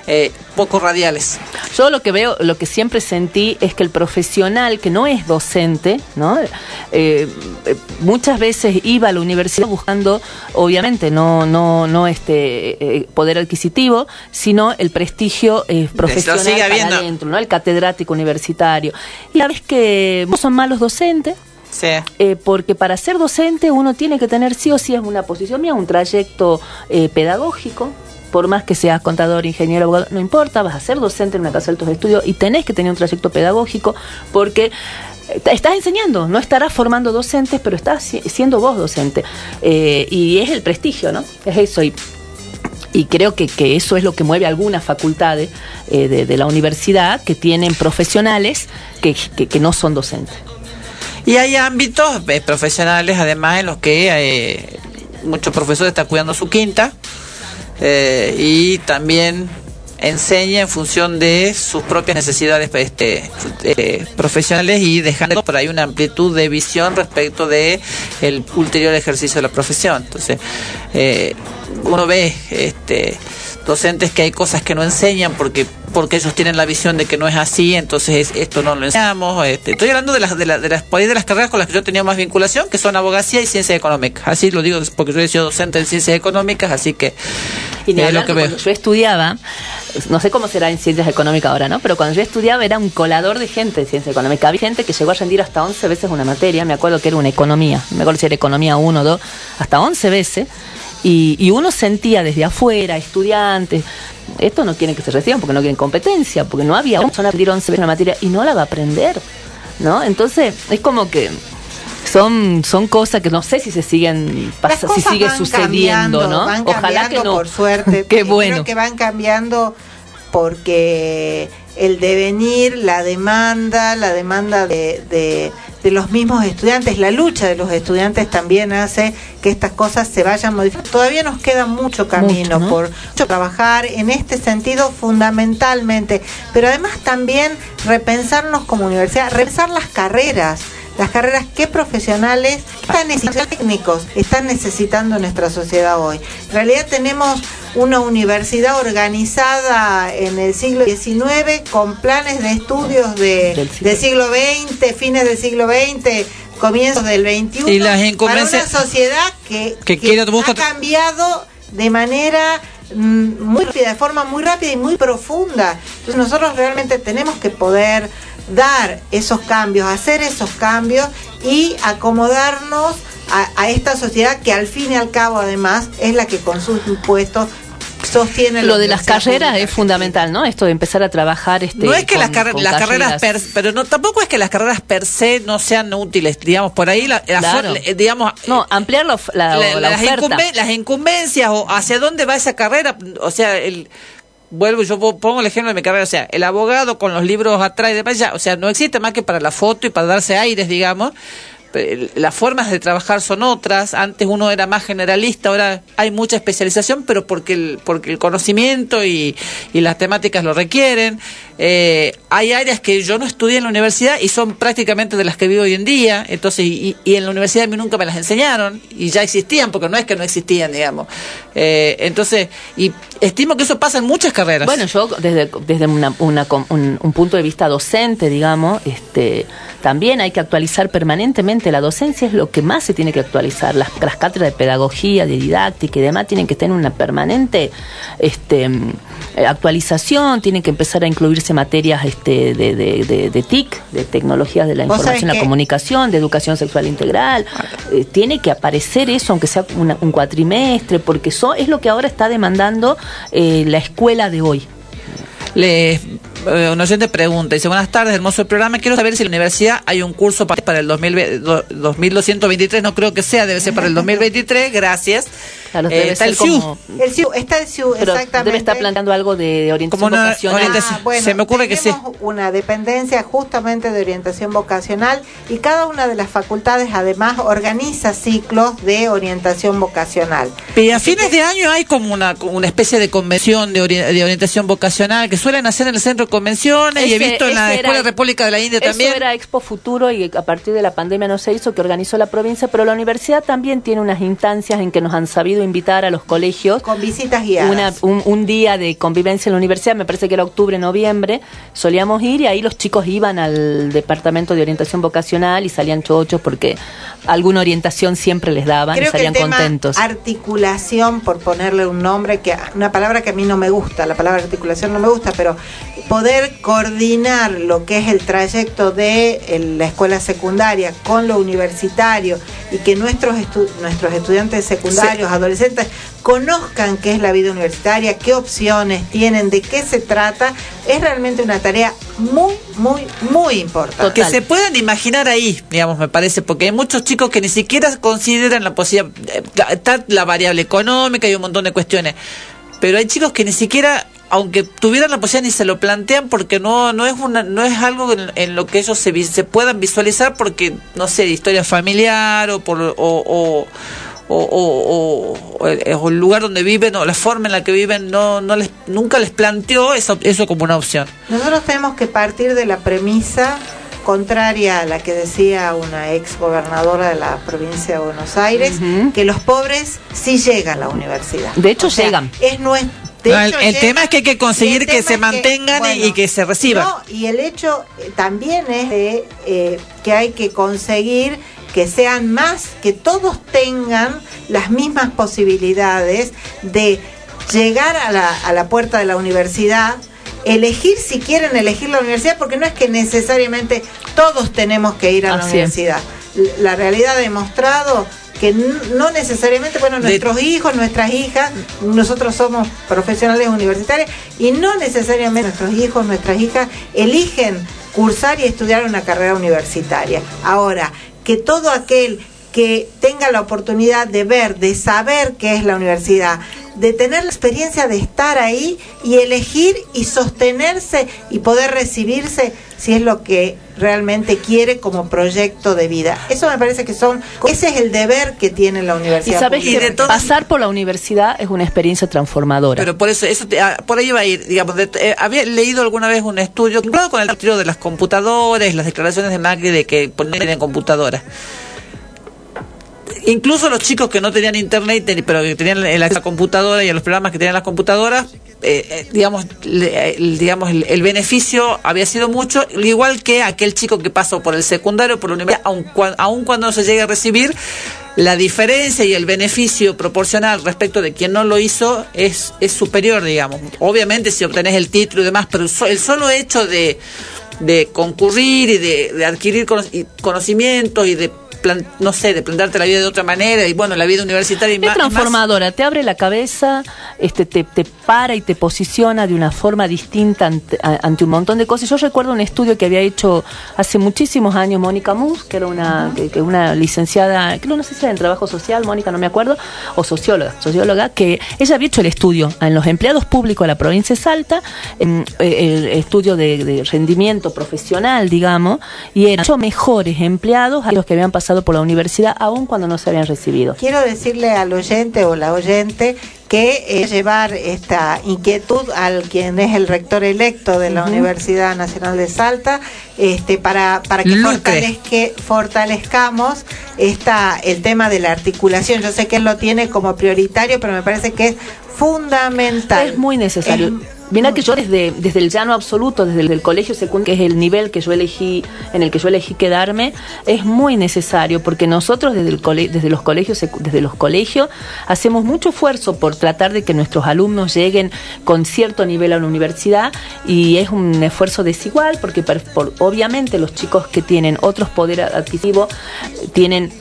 eh, poco radiales. Yo lo que veo, lo que siempre sentí es que el profesional que no es docente, ¿no? Eh, eh, muchas veces iba a la universidad buscando, obviamente, no, no, no este eh, poder adquisitivo, sino el prestigio profesional sigue para adentro, ¿no? El catedrático universitario. Y la vez que son malos docentes, Sí. eh, porque para ser docente uno tiene que tener sí o sí es una posición mía, un trayecto eh, pedagógico. Por más que seas contador, ingeniero, abogado, no importa, vas a ser docente en una casa de altos estudios y tenés que tener un trayecto pedagógico porque eh, estás enseñando, no estarás formando docentes, pero estás si- siendo vos docente. Eh, y es el prestigio, ¿no? Es eso. Y creo que, eso es lo que mueve algunas facultades eh, de, la universidad que tienen profesionales que, no son docentes. Y hay ámbitos profesionales, además, en los que muchos profesores están cuidando su quinta eh, y también enseña en función de sus propias necesidades este, eh, profesionales y dejando por ahí una amplitud de visión respecto de el ulterior ejercicio de la profesión. Entonces, eh, uno ve este, docentes que hay cosas que no enseñan porque porque ellos tienen la visión de que no es así, entonces esto no lo enseñamos. Este, estoy hablando de las, de, las de las de carreras con las que yo tenía más vinculación, que son abogacía y ciencias económicas. Así lo digo porque yo he sido docente en ciencias económicas, así que Y es lo que veo. cuando yo estudiaba, no sé cómo será en ciencias económicas ahora, ¿no? Pero cuando yo estudiaba era un colador de gente de ciencia económica. Había gente que llegó a rendir hasta 11 veces una materia, me acuerdo que era una economía, me acuerdo si era economía 1 o 2, hasta 11 veces. Y, y uno sentía desde afuera, estudiantes, esto no quieren que se reciban porque no quieren competencia, porque no había una persona que rendir 11 veces una materia y no la va a aprender, ¿no? Entonces es como que son, son cosas que no sé si se siguen Las pas- si sigue sucediendo, ¿no? van Ojalá que no. Por suerte. (laughs) Qué Creo bueno. que van cambiando porque el devenir, la demanda, la demanda de, de- de los mismos estudiantes, la lucha de los estudiantes también hace que estas cosas se vayan modificando. Todavía nos queda mucho camino Mucho, ¿no? por mucho trabajar en este sentido fundamentalmente, pero además también repensarnos como universidad, repensar las carreras las carreras que profesionales están necesitando técnicos están necesitando nuestra sociedad hoy. En realidad tenemos una universidad organizada en el siglo XIX con planes de estudios de, Del siglo XX, fines del siglo XX, comienzos del XXI, Y las para una sociedad que, que quiere- ha cambiado de manera mm, muy rápida, de forma muy rápida y muy profunda. Entonces nosotros realmente tenemos que poder dar esos cambios, hacer esos cambios y acomodarnos a, a esta sociedad que al fin y al cabo además es la que con sus impuestos sostiene Lo de las carreras pública es fundamental, ¿no? Esto de empezar a trabajar este no es que con- las, con las carreras, per, pero no tampoco es que las carreras per se no sean útiles, digamos, por ahí la, la Claro. eh, digamos No, ampliar la, las, las incumbencias o hacia dónde va esa carrera, o sea, el vuelvo yo po- pongo el ejemplo de mi carrera, o sea, el abogado con los libros atrás y demás, ya, o sea, no existe más que para la foto y para darse aires, digamos. Las formas de trabajar son otras. Antes uno era más generalista, ahora hay mucha especialización, pero porque el, porque el conocimiento y, las temáticas lo requieren. Eh, hay áreas que yo no estudié en la universidad y son prácticamente de las que vivo hoy en día. Entonces, y, y en la universidad a mí nunca me las enseñaron y ya existían, porque no es que no existían, digamos. Eh, entonces, y estimo que eso pasa en muchas carreras. Bueno, yo desde, desde una- una un, un punto de vista docente, digamos, este, también hay que actualizar permanentemente. La docencia es lo que más se tiene que actualizar. Las, las cátedras de pedagogía, de didáctica y demás tienen que tener una permanente este, eh, actualización, tienen que empezar a incluirse materias este, de, de, de- de TIC, de tecnologías de la información y la que- comunicación, de educación sexual integral. Eh, tiene que aparecer eso, aunque sea una- un cuatrimestre, porque eso es lo que ahora está demandando eh, la escuela de hoy. Le, eh, un oyente pregunta, dice, buenas tardes, hermoso el programa, quiero saber si en la universidad hay un curso para, el 2020 do- 2223, no creo que sea, debe ser para el 2023, gracias. Claro, Eh, está el SIU. como- El SIU, está el SIU, pero exactamente. debe estar planteando algo de, de orientación Como una vocacional. orientación. Ah, bueno, Se me ocurre que sí. tenemos una dependencia justamente de orientación vocacional y cada una de las facultades además organiza ciclos de orientación vocacional. Y a fines de año hay como una, una especie de convención de, ori- de orientación vocacional que suelen hacer en el centro convenciones y he visto en la era- Escuela República de la India Eso también. era Expo Futuro y a partir de la pandemia no se hizo, que organizó la provincia, pero la universidad también tiene unas instancias en que nos han sabido invitar a los colegios. Con visitas guiadas. Una- un, un día de convivencia en la universidad, me parece que era octubre, noviembre, solíamos ir y ahí los chicos iban al departamento de orientación vocacional y salían chochos porque alguna orientación siempre les daban y Creo que el salían tema contentos. articulación, por ponerle un nombre, que una palabra que a mí no me gusta, la palabra articulación no me gusta, pero poder coordinar lo que es el trayecto de la escuela secundaria con lo universitario y que nuestros, estu- nuestros estudiantes secundarios, adolescentes, conozcan qué es la vida universitaria, qué opciones tienen, de qué se trata, es realmente una tarea muy, muy, muy importante. que se puedan imaginar ahí, digamos, me parece, porque hay muchos chicos que ni siquiera consideran la posibilidad, eh, está la variable económica y un montón de cuestiones, pero hay chicos que ni siquiera, aunque tuvieran la posibilidad, ni se lo plantean porque no no es una no es algo en, en lo que ellos se, puedan visualizar porque, no sé, de historia familiar o por... O, o, o, o- o el, o el lugar donde viven o la forma en la que viven no, no les nunca les planteó eso, eso como una opción. Nosotros tenemos que partir de la premisa contraria a la que decía una ex gobernadora de la provincia de Buenos Aires, que los pobres sí llegan a la universidad. De hecho, O sea, llegan. Es nuestro. No, el- el tema es que hay que conseguir que se mantengan y- y que se reciban. No, y el hecho eh, también es de eh, que hay que conseguir que sean más, que todos tengan las mismas posibilidades de llegar a la, a la puerta de la universidad, elegir si quieren elegir la universidad, porque no es que necesariamente todos tenemos que ir a la Así universidad. La realidad ha demostrado que no necesariamente, bueno, nuestros hijos, nuestras hijas, nosotros somos profesionales universitarios y no necesariamente nuestros hijos, nuestras hijas eligen cursar y estudiar una carrera universitaria. Ahora, que todo aquel que tenga la oportunidad de ver, de saber qué es la universidad, de tener la experiencia de estar ahí y elegir y sostenerse y poder recibirse si es lo que realmente quiere como proyecto de vida. Eso me parece que son, ese es el deber que tiene la Y universidad. sabes que pasar por la universidad es una experiencia transformadora. Pero por eso, eso te- ah, por ahí va a ir, digamos, de- eh, había leído alguna vez un estudio, incluso con el retiro de las computadoras y las declaraciones de Macri de que ponen computadoras. Incluso los chicos que no tenían internet, pero que tenían la computadora y los programas que tenían las computadoras, eh, eh, digamos, le- el, digamos el, beneficio había sido mucho, igual que aquel chico que pasó por el secundario, por la universidad, aun, aun cuando no se llegue a recibir, la diferencia y el beneficio proporcional respecto de quien no lo hizo es, es superior, digamos. Obviamente si obtenés el título y demás, pero el solo hecho de, de concurrir y de, adquirir cono- conocimientos y de, plan- no sé, de plantearte la vida de otra manera y bueno, la vida universitaria y Es más- y más- transformadora, te abre la cabeza, este, te, te para y te posiciona de una forma distinta ante, un montón de cosas. Yo recuerdo un estudio que había hecho hace muchísimos años Mónica Mus, que era una, que, que una licenciada, creo no sé si era en trabajo social, Mónica, no me acuerdo, o socióloga, socióloga, que ella había hecho el estudio en los empleados públicos de la provincia de Salta, en, eh, el estudio de, de rendimiento profesional, digamos, y eran mejores empleados a los que habían pasado por la universidad, aun cuando no se habían recibido. Quiero decirle al oyente o la oyente que eh, llevar esta inquietud al quien es el rector electo de la. Universidad Nacional de Salta, este, para, para que fortalezque- fortalezcamos esta, el tema de la articulación. Yo sé que él lo tiene como prioritario, pero me parece que es fundamental. Es muy necesario. Mira que yo desde, desde el llano absoluto, desde el del colegio secundario, que es el nivel que yo elegí, en el que yo elegí quedarme, es muy necesario porque nosotros desde, el cole- desde los colegios desde los colegios hacemos mucho esfuerzo por tratar de que nuestros alumnos lleguen con cierto nivel a la universidad y es un esfuerzo desigual porque por- obviamente los chicos que tienen otros poder adquisitivo tienen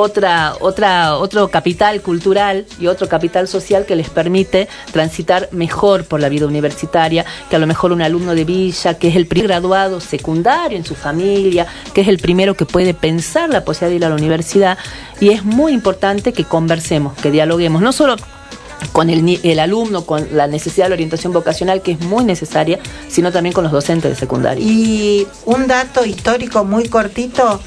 otra, otra, otro capital cultural y otro capital social que les permite transitar mejor por la vida universitaria, que a lo mejor un alumno de Villa, que es el primer graduado secundario en su familia, que es el primero que puede pensar la posibilidad de ir a la universidad, y es muy importante que conversemos, que dialoguemos, no solo con el, el alumno, con la necesidad de la orientación vocacional, que es muy necesaria, sino también con los docentes de secundaria. Y un dato histórico muy cortito,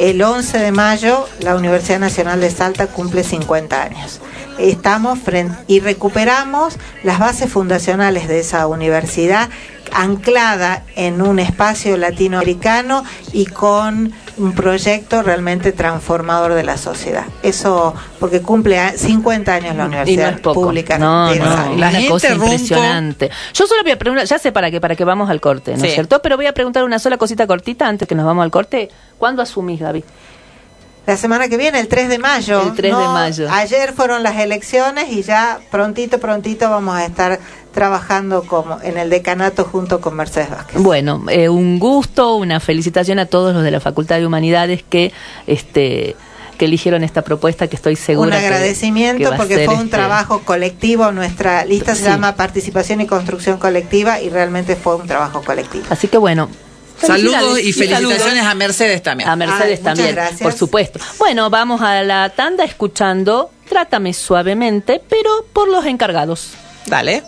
el 11 de mayo la Universidad Nacional de Salta cumple 50 años. Estamos frente y recuperamos las bases fundacionales de esa universidad anclada en un espacio latinoamericano y con un proyecto realmente transformador de la sociedad. Eso porque cumple a- 50 años la no Universidad. Pública No, no, es una cosa impresionante. Yo solo voy a preguntar, ya sé para qué, para que vamos al corte, ¿no Sí. es cierto? Pero voy a preguntar una sola cosita cortita antes que nos vamos al corte. ¿Cuándo asumís, Gaby? La semana que viene, el 3 de mayo. El 3 de mayo. Ayer fueron las elecciones y ya prontito, prontito vamos a estar trabajando como en el decanato junto con Mercedes Vázquez. Bueno, eh, un gusto, una felicitación a todos los de la Facultad de Humanidades que este que eligieron esta propuesta que estoy segura un agradecimiento que porque fue un este, trabajo colectivo. Nuestra lista se Sí. llama Participación y Construcción Colectiva y realmente fue un trabajo colectivo. Así que bueno. Saludos y felicitaciones saludos. a Mercedes también. A Mercedes también, gracias. por supuesto. Bueno, vamos a la tanda escuchando Trátame suavemente, pero por los encargados. Dale.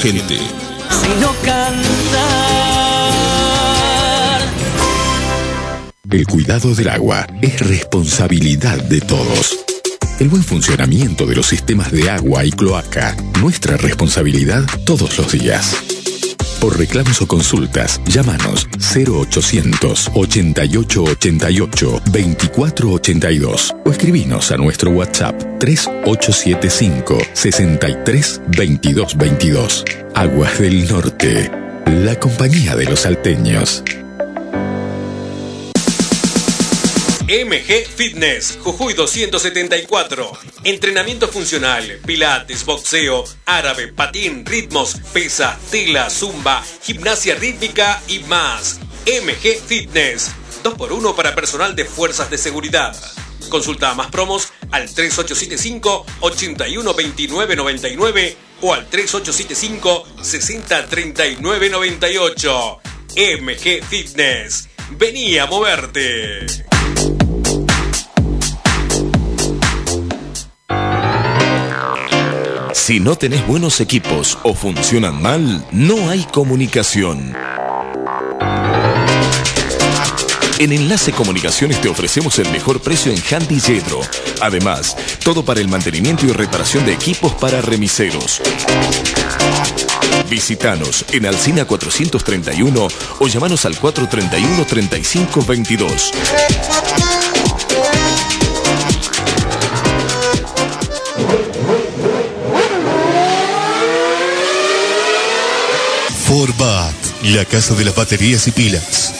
Gente. sino cantar? El cuidado del agua es responsabilidad de todos. el buen funcionamiento de los sistemas de agua y cloaca. Nuestra responsabilidad todos los días. Por reclamos o consultas, llámanos 0800 88 88 24 82 o escribinos a nuestro WhatsApp 3875 63 22 22. Aguas del Norte, la compañía de los salteños. MG Fitness, Jujuy 274. Entrenamiento funcional, pilates, boxeo, árabe, patín, ritmos, pesa, tela, zumba, gimnasia rítmica y más. MG Fitness, 2x1 para personal de fuerzas de seguridad. Consulta más promos al 3875 812999 o al 3875 603998. MG Fitness. Vení a moverte. Si no tenés buenos equipos o funcionan mal, no hay comunicación. En Enlace Comunicaciones te ofrecemos el mejor precio en Handy Yedro. Además, todo para el mantenimiento y reparación de equipos para remiseros. Visítanos en Alcina 431 o llamanos al 431 3522. Forbat, la casa de las baterías y pilas.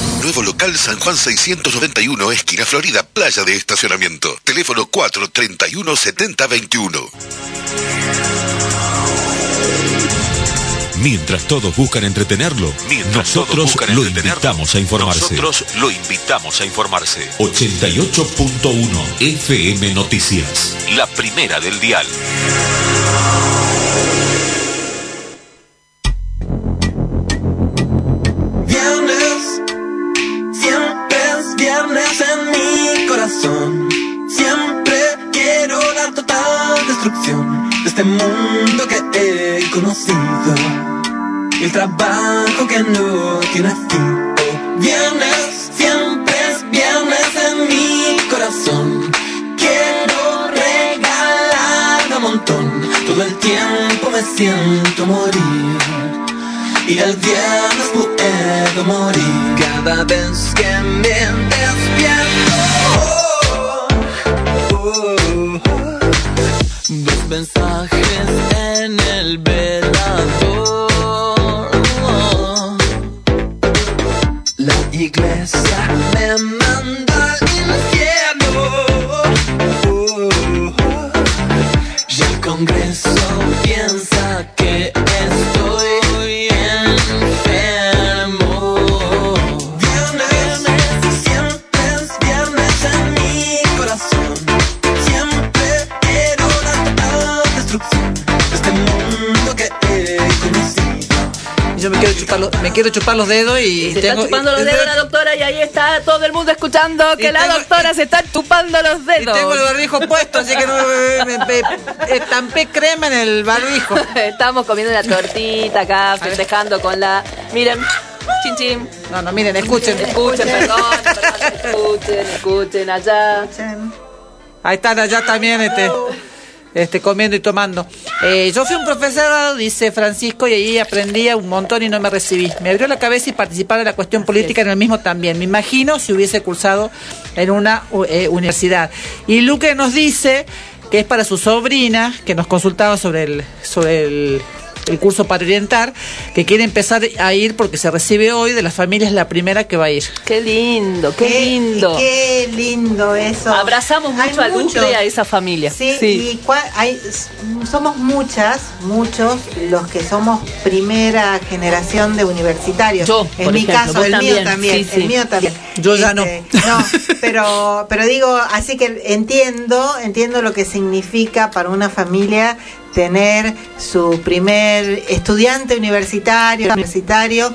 Nuevo local San Juan 691, esquina Florida, playa de estacionamiento. Teléfono 431 7021. Mientras todos buscan entretenerlo, nosotros lo invitamos a informarse. Nosotros lo invitamos a informarse. 88.1 FM Noticias. La primera del dial. En mi corazón. Siempre quiero la total destrucción de este mundo que he conocido. El trabajo que no tiene fin. Viernes, siempre es viernes en mi corazón. Quiero regalar un montón. Todo el tiempo me siento morir. Y el viernes puedo morir cada vez que me despierto. Oh, oh, oh. Dos mensajes en el velador. La iglesia me manda al infierno. Y el Congreso quiero chupar los, me quiero chupar los dedos y Se tengo, está chupando los y- dedos la doctora y ahí está todo el mundo escuchando que Y la doctora se está chupando los y dedos. tengo el barbijo puesto, así que no me, me- me- estampé crema en el barbijo. (laughs) Estamos comiendo una tortita acá, festejando con la. Miren, chin chin. No, no, miren, escuchen. Escuchen, perdón, perdón, escuchen, escuchen allá. Ahí están allá también este, este comiendo y tomando. Eh, yo fui un profesor, dice Francisco, y ahí aprendí un montón y no me recibí. Me abrió la cabeza y participar de la cuestión política en el mismo también. Me imagino si hubiese cursado en una eh, universidad. Y Luque nos dice que es para su sobrina, que nos consultaba sobre el, sobre el, el curso para orientar, que quiere empezar a ir porque se recibe hoy, de las familias la primera que va a ir. Qué lindo, qué, Qué- lindo. Qué lindo eso. Abrazamos mucho a Luque muchos. y a esa familia. Sí, y cua- hay, somos muchas, muchos los que somos primera generación de universitarios. Yo, en por mi ejemplo, caso, el también, mío también, sí, sí. el mío también. Yo ya no. Este, No, (laughs) pero, pero digo, así que entiendo, entiendo lo que significa para una familia tener su primer estudiante universitario, universitario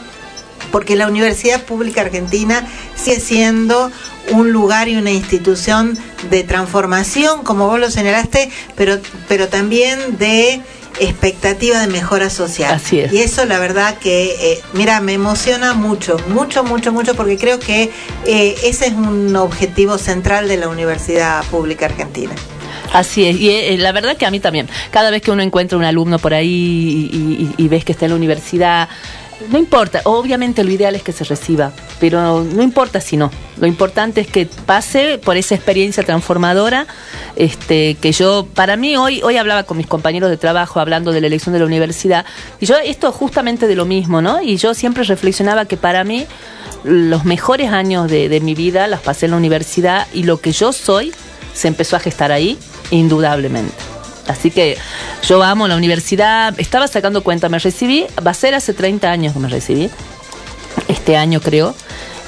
porque la Universidad Pública Argentina sigue siendo un lugar y una institución de transformación, como vos lo señalaste, pero, pero también de expectativa de mejora social. Así es. Y eso la verdad que, eh, mira, me emociona mucho, mucho, mucho, mucho, porque creo que eh, ese es un objetivo central de la Universidad Pública Argentina. Así es, y eh, la verdad que a mí también. Cada vez que uno encuentra un alumno por ahí y, ves que está en la universidad, no importa, obviamente lo ideal es que se reciba, pero no importa si no. Lo importante es que pase por esa experiencia transformadora, este, que yo, para mí, hoy, hoy hablaba con mis compañeros de trabajo hablando de la elección de la universidad, y yo esto justamente de lo mismo, ¿no? Y yo siempre reflexionaba que para mí los mejores años de, de mi vida los pasé en la universidad y lo que yo soy se empezó a gestar ahí, indudablemente. Así que yo amo la universidad, estaba sacando cuenta, me recibí, va a ser hace 30 años que me recibí, este año creo,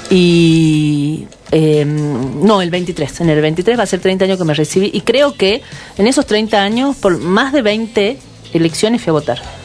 y eh, no, el 23, en el 23 va a ser 30 años que me recibí, y creo que en esos 30 años, por más de 20 elecciones fui a votar.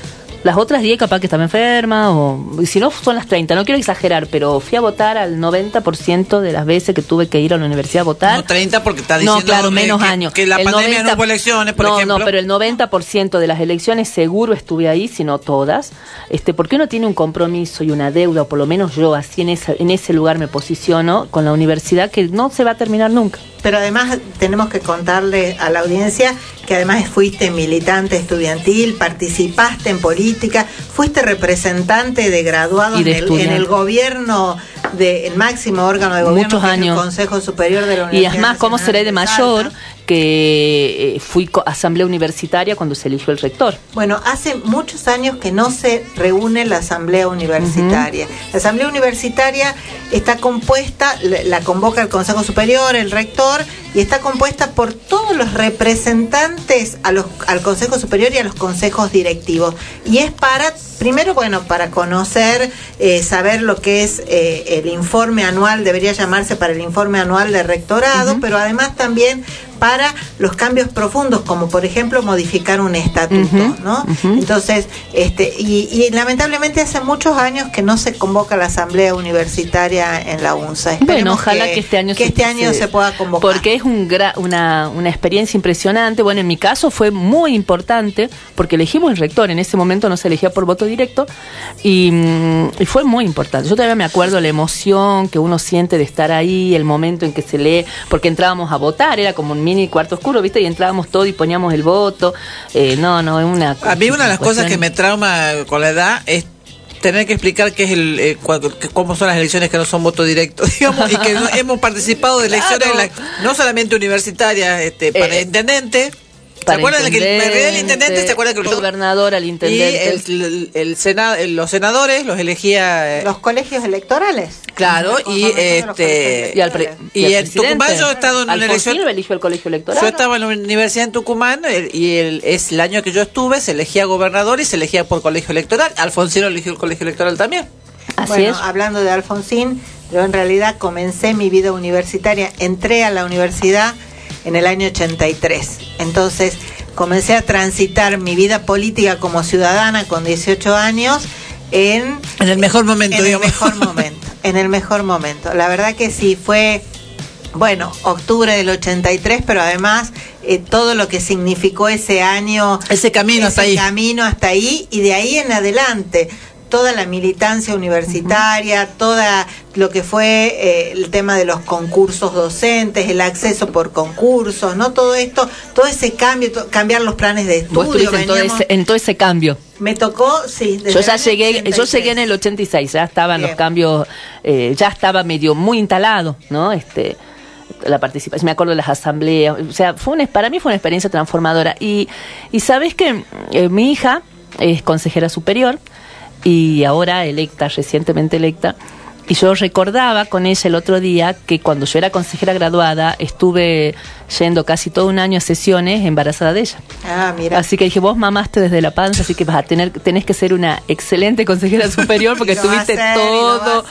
Las otras 10 capaz que estaba enferma, o y si no son las 30, no quiero exagerar, pero fui a votar al 90% de las veces que tuve que ir a la universidad a votar. No 30 porque está No, diciendo claro, que- menos que, años. que la El pandemia 90 no hubo elecciones, por no, ejemplo. No, pero el 90% de las elecciones seguro estuve ahí, si no todas, este, porque uno tiene un compromiso y una deuda, o por lo menos yo así en, esa, en ese lugar me posiciono con la universidad, que no se va a terminar nunca. Pero además tenemos que contarle a la audiencia que además fuiste militante estudiantil, participaste en política, fuiste representante de graduados Y de en, el, en el gobierno del máximo órgano de gobierno, Muchos años. el Consejo Superior de la Y Universidad es más, ¿cómo Nacional seré de mayor que eh, fui asamblea universitaria cuando se eligió el rector? Bueno, hace muchos años que no se reúne la Asamblea Universitaria. La Asamblea Universitaria está compuesta, la convoca el Consejo Superior, el rector, y está compuesta por todos los representantes a los, al Consejo Superior y a los consejos directivos. Y es para, primero, bueno, para conocer, eh, saber lo que es eh, el informe anual, debería llamarse para el informe anual de rectorado, pero además también para los cambios profundos, como por ejemplo modificar un estatuto, ¿no? Entonces, este, y, y lamentablemente hace muchos años que no se convoca la asamblea universitaria en la UNSA. Bueno, Esperemos ojalá que, este año que este año se, pueda convocar. Porque es un gra- una, una experiencia impresionante. Bueno, en mi caso fue muy importante porque elegimos el rector. En ese momento no se elegía por voto directo y, mm, y fue muy importante. Yo todavía me acuerdo la emoción que uno siente de estar ahí, el momento en que se lee, porque entrábamos a votar, era como un mini cuarto oscuro, ¿viste? Y entrábamos todos y poníamos el voto. Eh, no, no, es una. A mí una de las cosas que me trauma con la edad es tener que explicar qué es el eh, que- cómo son las elecciones que no son voto directo, (laughs) digamos, y que no- (laughs) hemos participado de elecciones en la- no solamente universitarias, este, para Eh, intendente. ¿Se acuerdan de que el, intendente, el intendente se acuerda que el gobernador, al y intendente. el, el, el Senado, el- los senadores los elegía eh, los colegios electorales. claro y este Y al pre- y, y en Tucumán yo he estado en una elección lo eligió el colegio electoral. yo estaba en la universidad en Tucumán el- y el, es el año que yo estuve, se elegía gobernador y se elegía por colegio electoral. Alfonsino eligió el colegio electoral también. bueno, hablando de Alfonsín, yo en realidad comencé mi vida universitaria, entré a la universidad en el año 83. Entonces, comencé a transitar mi vida política como ciudadana con 18 años en En el mejor momento, en el digamos. mejor (laughs) momento, en el mejor momento. La verdad que sí fue bueno, octubre del 83, pero además eh, todo lo que significó ese año, ese camino hasta ahí. camino hasta ahí y de ahí en adelante toda la militancia universitaria, toda lo que fue eh, el tema de los concursos docentes, el acceso por concursos, no todo esto, todo ese cambio, to- cambiar los planes de Vos estudio. estuviste en todo, veníamos- ese, en todo ese cambio. me tocó, sí. desde Yo ya llegué, yo 83. llegué en el 86, ya estaban Bien. los cambios, eh, ya estaba medio muy instalado, ¿no? Este, la participación, me acuerdo de las asambleas, o sea, fue una, para mí fue una experiencia transformadora. Y, y sabes que eh, mi hija es consejera superior y ahora electa, recientemente electa. Y yo recordaba con ella el otro día que cuando yo era consejera graduada estuve yendo casi todo un año a sesiones embarazada de ella. Ah, mira. Así que dije, vos mamaste desde la panza, así que vas a tener, tenés que ser una excelente consejera (laughs) superior porque estuviste hacer, todo,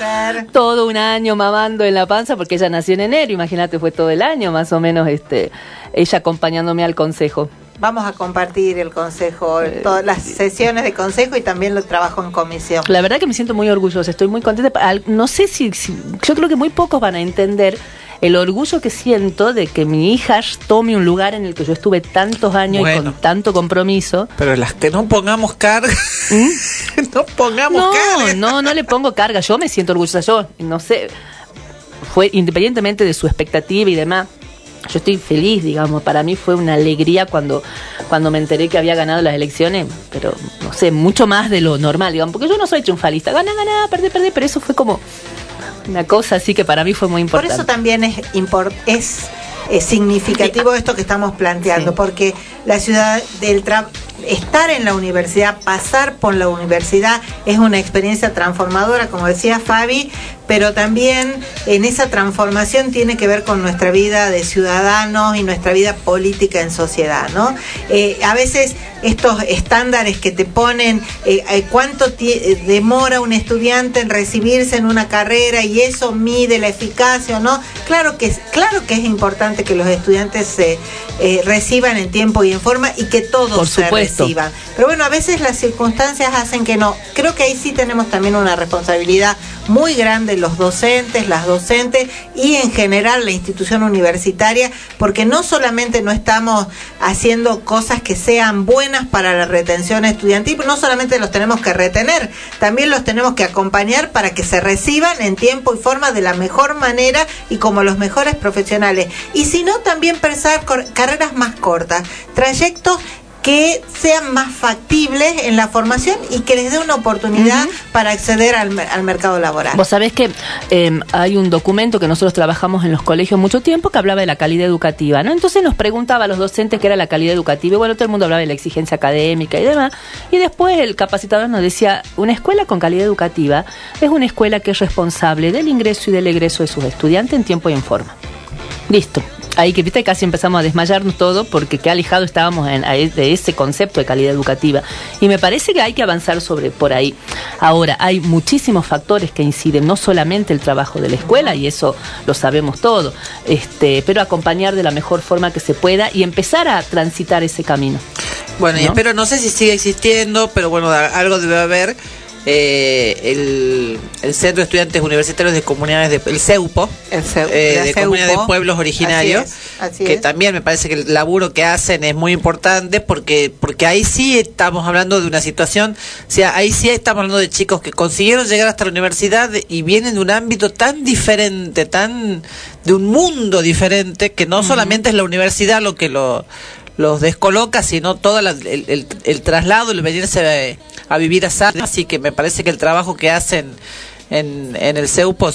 todo un año mamando en la panza porque ella nació en enero, imagínate, fue todo el año más o menos este ella acompañándome al consejo. Vamos a compartir el consejo, todas las sesiones de consejo y también lo trabajo en comisión. La verdad que me siento muy orgullosa, estoy muy contenta. No sé si, si- yo creo que muy pocos van a entender el orgullo que siento de que mi hija tome un lugar en el que yo estuve tantos años y con tanto compromiso. Pero las que no pongamos carga. (laughs) no pongamos no, carga. No, no le pongo carga. Yo me siento orgullosa. Yo, no sé, fue independientemente de su expectativa y demás. Yo estoy feliz, digamos. Para mí fue una alegría cuando, cuando me enteré que había ganado las elecciones, pero no sé, mucho más de lo normal, digamos. Porque yo no soy triunfalista. Gana, gana, perder, perder, pero eso fue como una cosa así que para mí fue muy Por importante. eso también es, import- es, es significativo esto que estamos planteando, porque la ciudad del tra- estar en la universidad, pasar por la universidad es una experiencia transformadora, como decía Fabi, pero también en esa transformación tiene que ver con nuestra vida de ciudadanos y nuestra vida política en sociedad, ¿no? Eh, a veces estos estándares que te ponen, eh, eh, cuánto demora un estudiante en recibirse en una carrera y eso mide la eficacia o no. Claro que es, claro que es importante que los estudiantes se eh, reciban en tiempo y en forma y que todos Por se Pero bueno, a veces las circunstancias hacen que no. Creo que ahí sí tenemos también una responsabilidad muy grande los docentes, las docentes y en general la institución universitaria, porque no solamente no estamos haciendo cosas que sean buenas para la retención estudiantil, no solamente los tenemos que retener, también los tenemos que acompañar para que se reciban en tiempo y forma de la mejor manera y como los mejores profesionales. Y si no, también pensar carreras más cortas, trayectos que sean más factibles en la formación y que les dé una oportunidad para acceder al, al mercado laboral. Vos sabés que eh, hay un documento que nosotros trabajamos en los colegios mucho tiempo que hablaba de la calidad educativa, ¿no? Entonces nos preguntaba a los docentes qué era la calidad educativa y bueno, todo el mundo hablaba de la exigencia académica y demás. Y después el capacitador nos decía, una escuela con calidad educativa es una escuela que es responsable del ingreso y del egreso de sus estudiantes en tiempo y en forma. Listo. Ahí que viste casi empezamos a desmayarnos todo porque qué alejado estábamos en- de ese concepto de calidad educativa. Y me parece que hay que avanzar sobre por ahí. Ahora, hay muchísimos factores que inciden, no solamente el trabajo de la escuela, y eso lo sabemos todo, este, pero acompañar de la mejor forma que se pueda y empezar a transitar ese camino. Bueno, y espero, no sé si sigue existiendo, pero bueno, algo debe haber. Eh, el, el Centro de Estudiantes Universitarios de Comunidades de el CEUPO, El CEU- eh, de CEUPO. Comunidades de Pueblos Originarios, Así es, así que es. también me parece que el laburo que hacen es muy importante porque porque ahí sí estamos hablando de una situación, o sea, ahí sí estamos hablando de chicos que consiguieron llegar hasta la universidad y vienen de un ámbito tan diferente, tan de un mundo diferente que no solamente es la universidad lo que lo los descoloca, sino todo el, el, el traslado, el venirse a, a vivir a Así que me parece que el trabajo que hacen en, en el CEUPO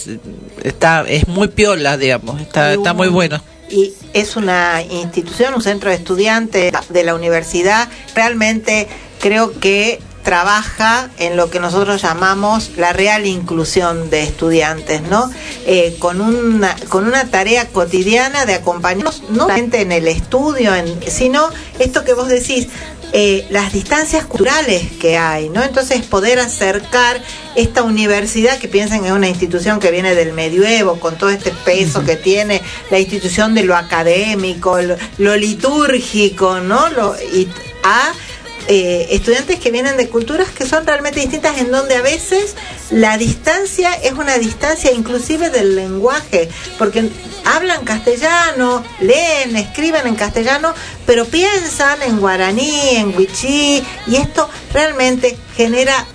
está, es muy piola, digamos, está, está muy bueno. y es una institución, un centro de estudiantes de la universidad. Realmente creo que trabaja en lo que nosotros llamamos la real inclusión de estudiantes, ¿no? Eh, con, una, con una tarea cotidiana de acompañarnos, no solamente en el estudio, en, sino esto que vos decís, eh, las distancias culturales que hay, ¿no? Entonces poder acercar esta universidad que piensen que es una institución que viene del medioevo, con todo este peso que tiene la institución de lo académico, lo, lo litúrgico, ¿no? Lo, y a eh, estudiantes que vienen de culturas que son realmente distintas, en donde a veces la distancia es una distancia inclusive del lenguaje, porque hablan castellano, leen, escriben en castellano, pero piensan en guaraní, en wichí, y esto realmente genera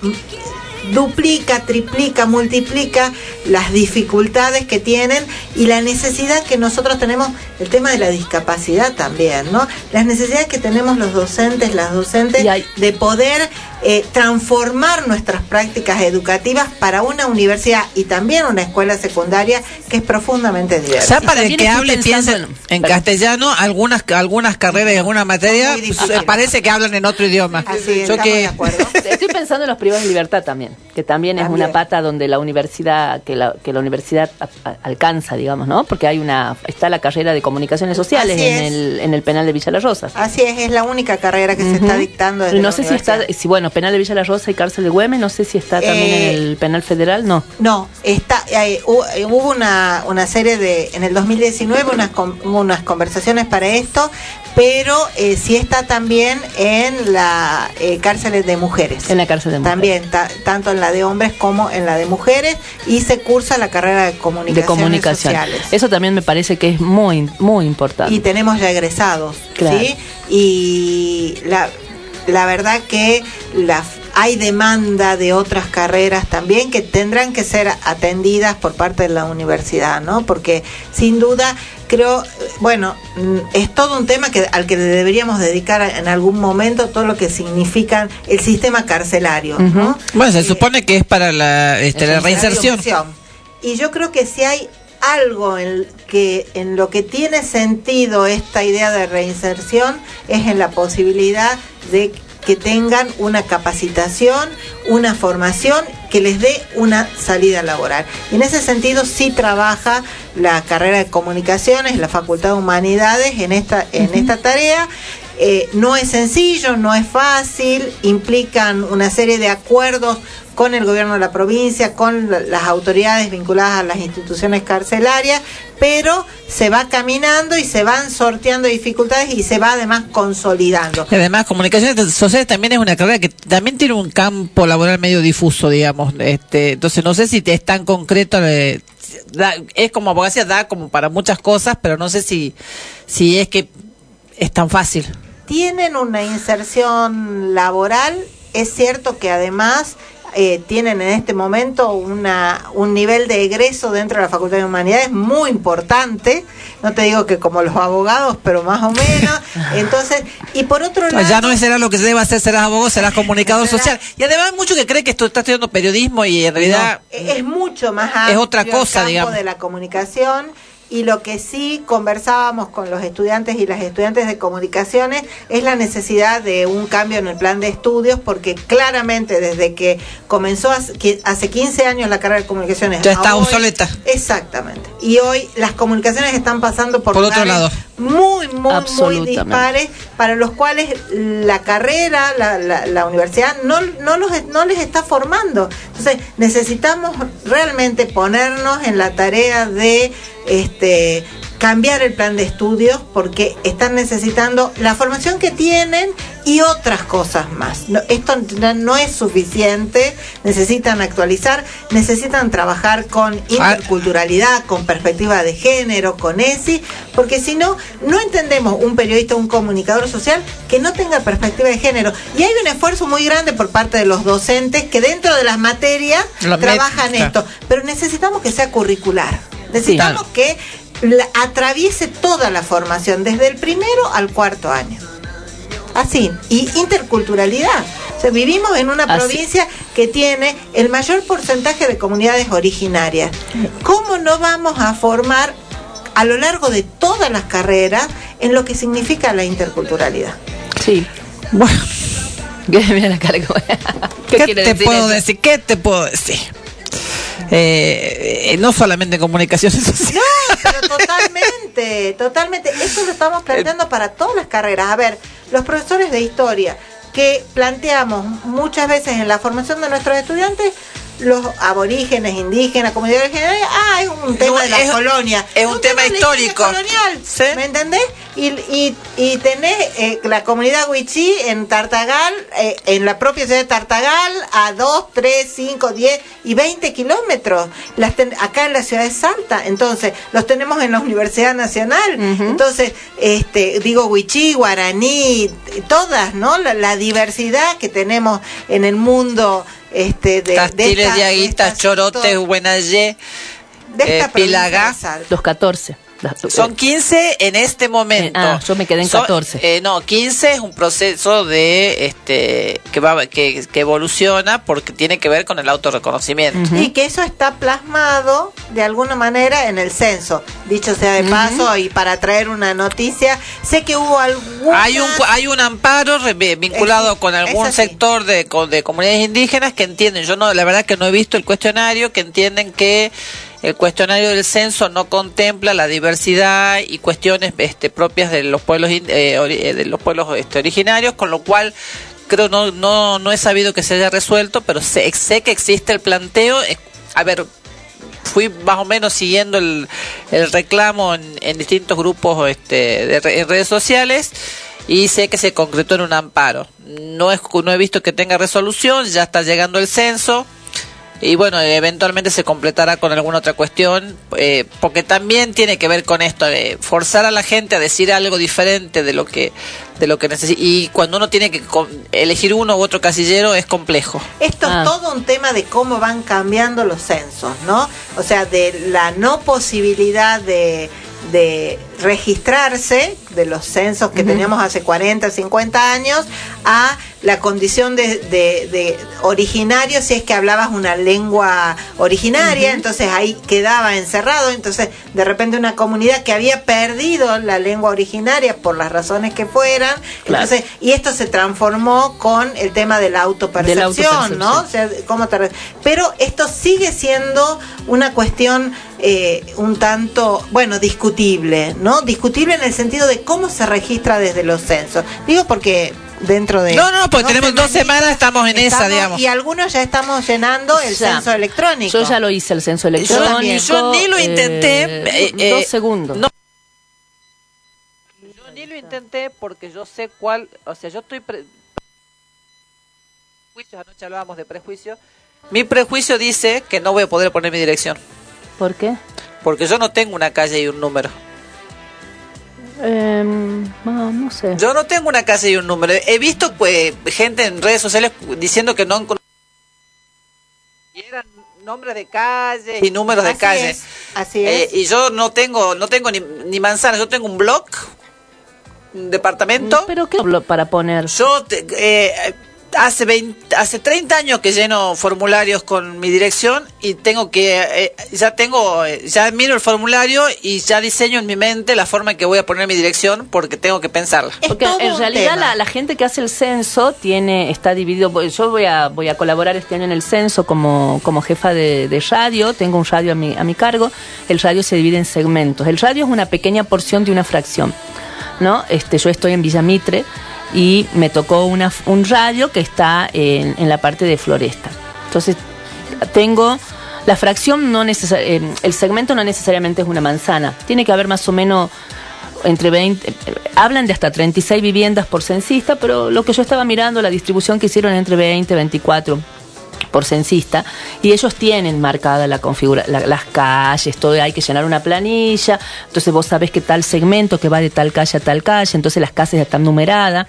duplica, triplica, multiplica las dificultades que tienen y la necesidad que nosotros tenemos, el tema de la discapacidad también, ¿no? Las necesidades que tenemos los docentes, las docentes, de poder eh, transformar nuestras prácticas educativas para una universidad y también una escuela secundaria que es profundamente diversa. Ya para el que hable y piense en, en castellano, algunas algunas carreras y alguna materia pues, eh, parece que hablan en otro idioma. Yo que (laughs) Estoy pensando en los privados de libertad también, que también es una pata donde la universidad, que la, que la universidad a- a- alcanza, digamos, ¿no? Porque hay una, está la carrera de comunicaciones sociales Así en el, en el penal de Villa Las Rosas. Así es, es la única carrera que se está dictando desde no la sé si está, si bueno, penal de Villa La Rosa y cárcel de Güemes, no sé si está también Eh, en el penal federal, no. No, está, eh, eh, hubo una, una serie de, en el 2019, unas, unas conversaciones para esto, pero eh, sí está también en la eh, cárcel de mujeres. En la cárcel de mujeres. También, ta- tanto en la de hombres como en la de mujeres, y se cursa la carrera de comunicaciones de comunicación. sociales. Eso también me parece que es muy, muy importante. Y tenemos ya egresados, Claro. ¿sí? Y la, la verdad que la, hay demanda de otras carreras también que tendrán que ser atendidas por parte de la universidad, ¿no? Porque sin duda creo, bueno, mm, es todo un tema que al que le deberíamos dedicar en algún momento todo lo que significa el sistema carcelario, ¿no? Bueno, se supone que es para la, este, la reinserción. Y yo creo que si hay algo en que en lo que tiene sentido esta idea de reinserción es en la posibilidad de que tengan una capacitación, una formación que les dé una salida laboral. Y en ese sentido sí trabaja la carrera de comunicaciones, la Facultad de Humanidades en esta en esta tarea. Eh, no es sencillo, no es fácil, implican una serie de acuerdos con el gobierno de la provincia, con la- las autoridades vinculadas a las instituciones carcelarias, pero se va caminando y se van sorteando dificultades y se va además consolidando. Además, comunicaciones sociales también es una carrera que también tiene un campo laboral medio difuso, digamos. Este, entonces, no sé si es tan concreto. eh, da- es como abogacía, da como para muchas cosas, pero no sé si, si es que es tan fácil. Tienen una inserción laboral, es cierto que además eh, tienen en este momento una, un nivel de egreso dentro de la Facultad de Humanidades muy importante, no te digo que como los abogados, pero más o menos. (laughs) Entonces, y por otro lado... ya no será lo que se debe hacer, serás abogado, serás (laughs) comunicador Será- social. Y además hay mucho que cree que esto está estudiando periodismo y en realidad es es mucho más Es amplio otra el cosa, campo digamos. de la comunicación y lo que sí conversábamos con los estudiantes y las estudiantes de comunicaciones es la necesidad de un cambio en el plan de estudios porque claramente desde que comenzó hace que- hace 15 años la carrera de comunicaciones ya está obsoleta. Exactamente. Y hoy las comunicaciones están pasando por, Por otro lado. Muy, muy, muy dispares para los cuales la carrera, la, la, la universidad no, no, los, no les está formando. Entonces necesitamos realmente ponernos en la tarea de este cambiar el plan de estudios porque están necesitando la formación que tienen y otras cosas más. No, esto no, es suficiente, necesitan actualizar, necesitan trabajar con interculturalidad, con perspectiva de género, con ESI, porque si no, no entendemos un periodista, un comunicador social que no tenga perspectiva de género. Y hay un esfuerzo muy grande por parte de los docentes que dentro de las materias Lo trabajan esto, pero necesitamos que sea curricular. Necesitamos que la- atraviese toda la formación, desde el primero al cuarto año. Así, y interculturalidad. O sea, vivimos en una Así. provincia que tiene el mayor porcentaje de comunidades originarias. ¿Cómo no vamos a formar a lo largo de todas las carreras en lo que significa la interculturalidad? Sí. Bueno. (laughs) Mira la cara como- ¿Qué, ¿Qué, quiere te decir puedo eso? decir? ¿Qué te puedo decir? Eh, eh, no solamente en comunicaciones (laughs) sociales. No, pero totalmente, totalmente. Esto lo estamos planteando para todas las carreras. A ver, los profesores de historia que planteamos muchas veces en la formación de nuestros estudiantes, los aborígenes, indígenas, comunidades originarias, ah, es un tema No, de la es- colonia. es un tema histórico. colonial, ¿me entendés? Y, y, y tenés eh, la comunidad huichí en Tartagal, eh, en la propia ciudad de Tartagal, a 2, 3, 5, 10 y 20 kilómetros. Las ten- acá en la ciudad de Salta. Entonces, los tenemos en la Universidad Nacional. Entonces, este digo huichí, guaraní, todas, ¿no? La, la diversidad que tenemos en el mundo este de, de Castiles, esta- de esta- Chorotes, Buenayé, de esta eh, Pilagá. Los 14. Son 15 en este momento. Ah, yo me quedé en Son- 14. eh, no, 15 es un proceso de este que va que, que evoluciona porque tiene que ver con el autorreconocimiento. Y que eso está plasmado de alguna manera en el censo. Dicho sea de paso, y para traer una noticia, sé que hubo algún. Hay un cu- hay un amparo re- vinculado Es- con algún sector de, de comunidades indígenas que entienden, yo no la verdad que no he visto el cuestionario, que entienden que el cuestionario del censo no contempla la diversidad y cuestiones este, propias de los pueblos eh, eh, de los pueblos este, originarios, con lo cual creo no no no he sabido que se haya resuelto, pero sé, sé que existe el planteo. A ver, fui más o menos siguiendo el, el reclamo en, distintos grupos este, de redes sociales y sé que se concretó en un amparo. No, es, no he visto que tenga resolución, ya está llegando el censo y bueno, eventualmente se completará con alguna otra cuestión, eh, porque también tiene que ver con esto, de forzar a la gente a decir algo diferente de lo que de lo que necesita y cuando uno tiene que elegir uno u otro casillero es complejo. Esto Ah. es todo un tema de cómo van cambiando los censos, ¿no? O sea, de la no posibilidad de, de registrarse de los censos que teníamos hace 40, 50 años a la condición de, de- de originario si es que hablabas una lengua originaria, entonces ahí quedaba encerrado, entonces de repente una comunidad que había perdido la lengua originaria por las razones que fueran, Claro. entonces y esto se transformó con el tema de la autopercepción. ¿no? O sea, cómo te pero esto sigue siendo una cuestión eh, un tanto, bueno, discutible, ¿no? Discutible en el sentido de cómo se registra desde los censos. Digo porque dentro de No, no, porque tenemos dos semanas, estamos en esa, digamos. Y algunos ya estamos llenando el Ya. censo electrónico. Yo ya lo hice el censo Yo, electrónico. yo ni lo intenté. eh, eh, eh, dos segundos. no. Yo ni lo intenté porque yo sé cuál, o sea, yo estoy pre- anoche hablábamos de prejuicio. Mi prejuicio dice que no voy a poder poner mi dirección, ¿Por qué? porque yo no tengo una calle y un número. Em, no, no sé. Yo no tengo una calle y un número. He visto pues gente en redes sociales diciendo que no y eran nombres de calles y números de Así calles. es, así Eh, es. y yo no tengo no tengo ni, ni manzanas, yo tengo un blog, un departamento. ¿Pero qué hablo para poner? Yo te- eh, hace 20 hace 30 años que lleno formularios con mi dirección y tengo que eh, ya tengo ya miro el formulario y ya diseño en mi mente la forma en que voy a poner mi dirección porque tengo que pensarla. Es Porque en realidad la, la gente que hace el censo tiene está dividido. Yo voy a voy a colaborar este año en el censo como, como jefa de, de radio. Tengo un radio a mi, a mi cargo. El radio se divide en segmentos. El radio es una pequeña porción de una fracción. ¿no? Este, yo estoy en Villamitre y me tocó una, un radio que está en, en la parte de Floresta. Entonces tengo la fracción no eh, el segmento no necesariamente es una manzana. Tiene que haber más o menos entre 20, eh, hablan de hasta 36 viviendas por censista, pero lo que yo estaba mirando, la distribución que hicieron entre 20 y 24 por censista, y ellos tienen marcada la configura, la- las calles, todo, hay que llenar una planilla, entonces vos sabés que tal segmento que va de tal calle a tal calle, entonces las calles están numeradas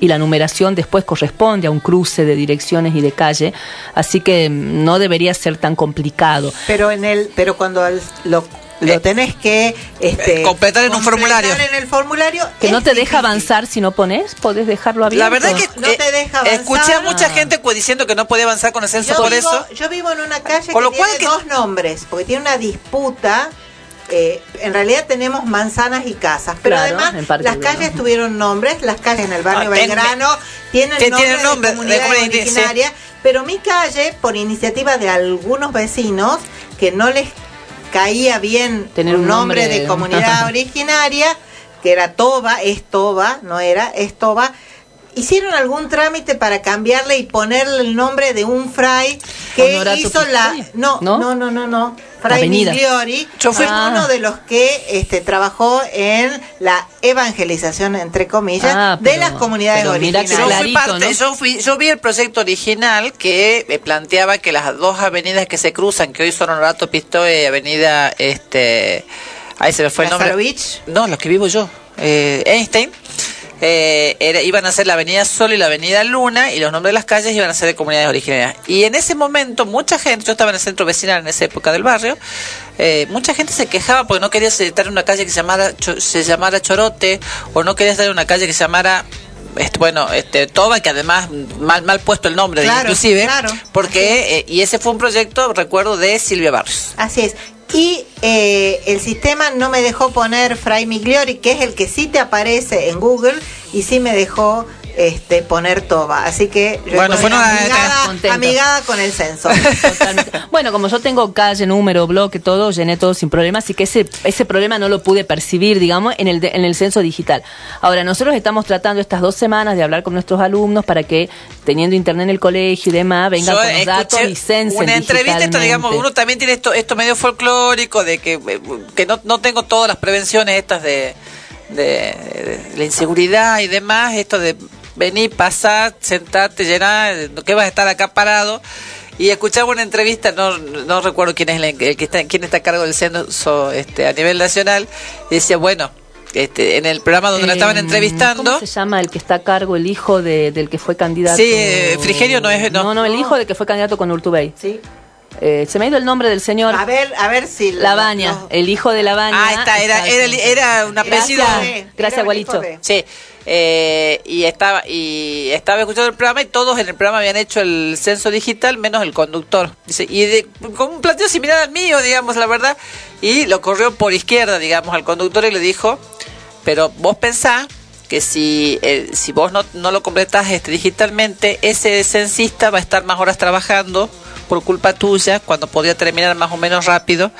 y la numeración después corresponde a un cruce de direcciones y de calle, así que mm, no debería ser tan complicado. Pero en el, pero cuando lo, lo tenés que este, Eh, completar en un formulario. en el formulario Que no te deja avanzar si no pones, podés dejarlo abierto. La verdad es que No te deja avanzar. escuché a mucha Ah. gente diciendo que no podía avanzar con el censo Yo por vivo, eso. yo vivo en una calle Con que lo cual tiene que- dos nombres, porque tiene una disputa. eh, en realidad tenemos manzanas y casas, pero Claro, además Parque las calles tuvieron nombres, las calles en el barrio Ah, en- Belgrano tienen que nombre, tienen nombre de de comunidad comunidad, sí. originaria, pero mi calle, por iniciativa de algunos vecinos que no les caía bien Tener un nombre, nombre- de comunidad (laughs) originaria, que era Toba, es Toba, no era, es Toba, hicieron algún trámite para cambiarle y ponerle el nombre de un fray que Honorato hizo la no, ¿No? no, no, no, no, Fray Avenida. Migliori Yo fui- fue Ah. uno de los que este trabajó en la evangelización entre comillas Ah, de las comunidades que Yo, fui parte- ¿no? yo, fui- yo vi el proyecto original que eh, planteaba que las dos avenidas que se cruzan, que hoy son Honorato Pistoia y Avenida, este, ahí se me fue el nombre. Lazarovich. No, los que vivo yo, eh, Einstein. Eh, era- iban a ser la Avenida Sol y la Avenida Luna y los nombres de las calles iban a ser de comunidades originarias. Y en ese momento mucha gente, yo estaba en el centro vecinal en esa época del barrio, eh, mucha gente se quejaba porque no quería estar en una calle que se llamara, se llamara Chorote o no quería estar en una calle que se llamara este, bueno, este Toba, que además mal mal puesto el nombre, Claro, inclusive, claro. porque eh, y ese fue un proyecto, recuerdo, de Silvia Barrios. Así es. Y eh, el sistema no me dejó poner Fray Migliori, que es el que sí te aparece en Google, y sí me dejó este, poner toba. Así que yo Bueno, fue una- amigada, con el censo. (laughs) Bueno, como yo tengo calle, número, bloque, todo, llené todo sin problema, así que ese, ese problema no lo pude percibir, digamos, en el, de- en el censo digital. Ahora, nosotros estamos tratando estas dos semanas de hablar con nuestros alumnos para que, teniendo internet en el colegio y demás, vengan Yo con los datos y censen una entrevista, esto digamos, uno también tiene esto, esto medio folclórico de que, eh, que no, no tengo todas las prevenciones estas de, de, de la inseguridad y demás, esto de venir, pasar, sentarte, llenar, que vas a estar acá parado. Y escuchaba una entrevista, no, no recuerdo quién es el, el que está, quién está a cargo del censo este, a nivel nacional, y decía, bueno, este, en el programa donde la estaban Eh, entrevistando, ¿Cómo se llama el que está a cargo, el hijo de, del que fue candidato? Sí, eh, Frigerio no es- no. No, no, el hijo del que fue candidato con Urtubey. Sí. Eh, se me ha ido el nombre del señor. A ver, a ver si... Labaña, los- el hijo de Labaña. Ah, está, era, era, era un apellido. Gracias, gracias, Gualicho. Sí, eh, y estaba y estaba escuchando el programa y todos en el programa habían hecho el censo digital menos el conductor. Dice, y de, con un planteo similar al mío, digamos, la verdad, y lo corrió por izquierda, digamos, al conductor y le dijo, pero vos pensás que si, eh, si vos no, no lo completás este, digitalmente, ese censista va a estar más horas trabajando por culpa tuya, cuando podría terminar más o menos rápido.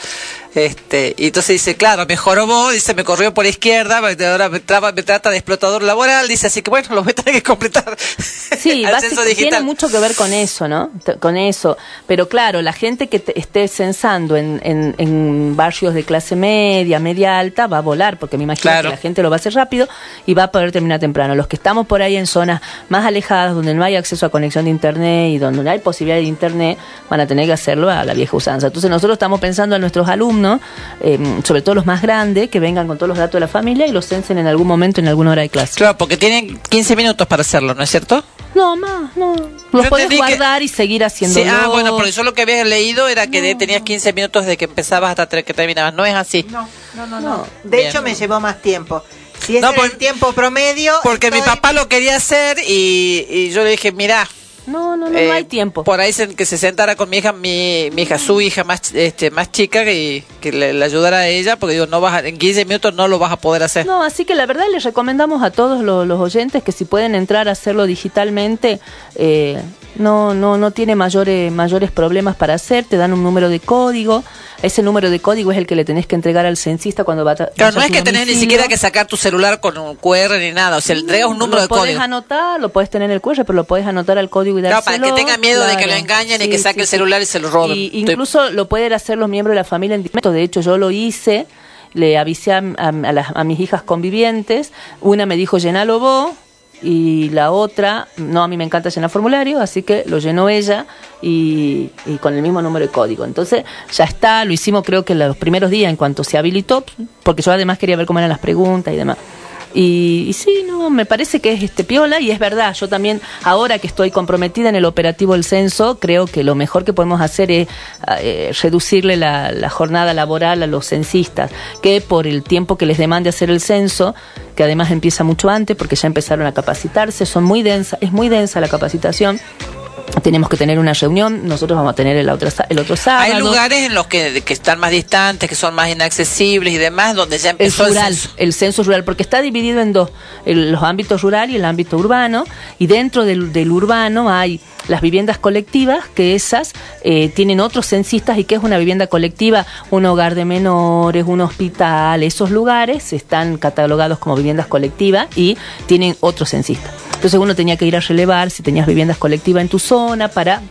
Este, y entonces dice, claro, mejoró vos, dice, me corrió por izquierda, ahora me, traba- me trata de explotador laboral, dice, así que bueno, lo voy a tener que completar. Sí, (laughs) censo tiene mucho que ver con eso, ¿no? T- Con eso. Pero claro, la gente que te- esté censando en, en, en barrios de clase media, media alta, va a volar, porque me imagino Claro. que la gente lo va a hacer rápido y va a poder terminar temprano. Los que estamos por ahí en zonas más alejadas, donde no hay acceso a conexión de internet y donde no hay posibilidad de internet, van a tener que hacerlo a la vieja usanza. Entonces nosotros estamos pensando en nuestros alumnos, eh, sobre todo los más grandes, que vengan con todos los datos de la familia y los censen en algún momento, en alguna hora de clase. Claro, porque tienen 15 minutos para hacerlo, ¿no es cierto? No, más, no. Los Yo que- guardar y seguir haciendo. Sí, ah, bueno, porque yo lo que había leído era que de- tenías 15 minutos de que empezabas hasta que terminabas. No es así. No, no, no. no. De Bien. hecho, me llevó más tiempo. Si No, por- el tiempo promedio... Porque mi papá lo quería hacer y, y yo le dije, mira. No, no, no, eh, no hay tiempo. Por ahí se- que se sentara con mi hija, mi, mi hija, su hija más este más chica, que, que le, le ayudara a ella, porque digo, no vas a- en 15 minutos no lo vas a poder hacer. No, así que la verdad les recomendamos a todos lo- los, oyentes que si pueden entrar a hacerlo digitalmente, eh, no, no, no tiene mayores, mayores problemas para hacer, te dan un número de código, ese número de código es el que le tenés que entregar al censista cuando va a Claro, no es que tenés ni siquiera que sacar tu celular con un QR ni nada, o sea, le entregas un número lo de podés código. anotar, lo podés tener en el QR, pero lo podés anotar al código Claro, para que tenga miedo de que lo engañen y que saque sí, el celular y se lo roben. Y incluso lo pueden hacer los miembros de la familia en distinto. De hecho, yo lo hice, le avisé a, a- a las- a mis hijas convivientes. Una me dijo, llenalo vos. Y la otra, no, a mí me encanta llenar formulario, así que lo llenó ella y, y con el mismo número de código. Entonces, ya está, lo hicimos creo que los primeros días en cuanto se habilitó, porque yo además quería ver cómo eran las preguntas y demás. Y, y sí, no, me parece que es este piola y es verdad. Yo también, ahora que estoy comprometida en el operativo del censo, creo que lo mejor que podemos hacer es eh, reducirle la, la jornada laboral a los censistas, que por el tiempo que les demande hacer el censo, que además empieza mucho antes porque ya empezaron a capacitarse, son muy densa, es muy densa la capacitación. Tenemos que tener una reunión, nosotros vamos a tener el otro, el otro sábado. Hay lugares en los que, que están más distantes, que son más inaccesibles y demás, donde ya empezó el, rural, censo. el censo rural, porque está dividido en dos, el- los ámbitos rural y el ámbito urbano, y dentro del, del urbano hay las viviendas colectivas, que esas eh, tienen otros censistas, y que es una vivienda colectiva, un hogar de menores, un hospital, esos lugares están catalogados como viviendas colectivas y tienen otros censistas. Entonces uno tenía que ir a relevar si tenías viviendas colectivas en tu zona para...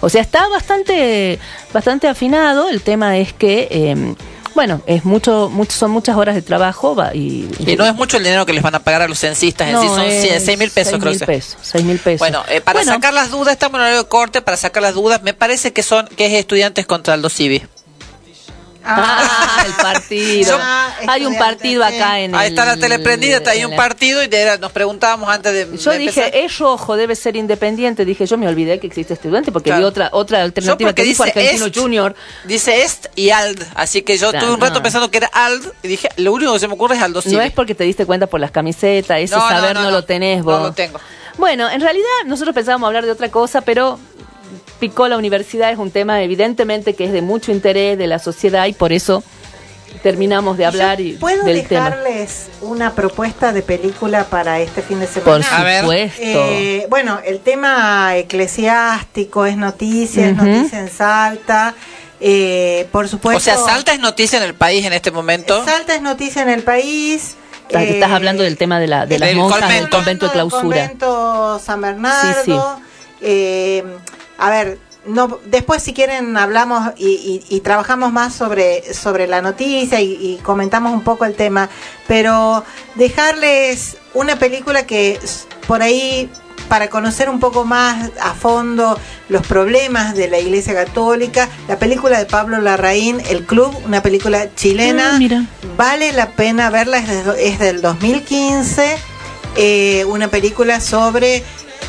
O sea, está bastante, bastante afinado, el tema es que... eh, bueno, es mucho, mucho, son muchas horas de trabajo va, y, Y no es mucho el dinero que les van a pagar a los censistas en sí, son es 6 mil pesos, seis creo mil que. pesos, seis mil pesos. Bueno, eh, para Bueno. sacar las dudas, estamos en horario de corte, para sacar las dudas, me parece que son que es estudiantes contra Aldo Civi. Ah, el partido. (laughs) Hay un partido acá en Ahí está la tele prendida, está ahí un partido y nos preguntábamos antes de. Yo de dije, empezar. es rojo, debe ser independiente. Dije, yo me olvidé que existe estudiante porque Claro. vi otra otra Yo alternativa que dijo dice Argentino est, Junior. Dice Est y Ald, así que yo Claro, tuve un rato no. pensando que era Ald y dije, lo único que se me ocurre es Aldo. No es porque te diste cuenta por las camisetas, ese No, no, saber no, no, no. lo tenés No vos. lo tengo. Bueno, en realidad nosotros pensábamos hablar de otra cosa, pero picó la universidad, es un tema evidentemente que es de mucho interés de la sociedad y por eso terminamos de hablar y ¿Puedo del tema. dejarles una propuesta de película para este fin de semana? Por supuesto. Eh, bueno, el tema eclesiástico es noticia, es noticia en Salta. Eh, por supuesto. O sea, Salta es noticia en el país en este momento. Salta es noticia en el país. Ah, que eh, estás hablando del tema de, la, de las del monjas del convento. de clausura. Convento San Bernardo. Sí, sí. Eh, a ver, no, después si quieren hablamos y, y- y trabajamos más sobre, sobre la noticia y, y comentamos un poco el tema, pero dejarles una película que por ahí para conocer un poco más a fondo los problemas de la Iglesia Católica, la película de Pablo Larraín, El Club, una película chilena, Ah, vale la pena verla, es del 2015, eh, una película sobre,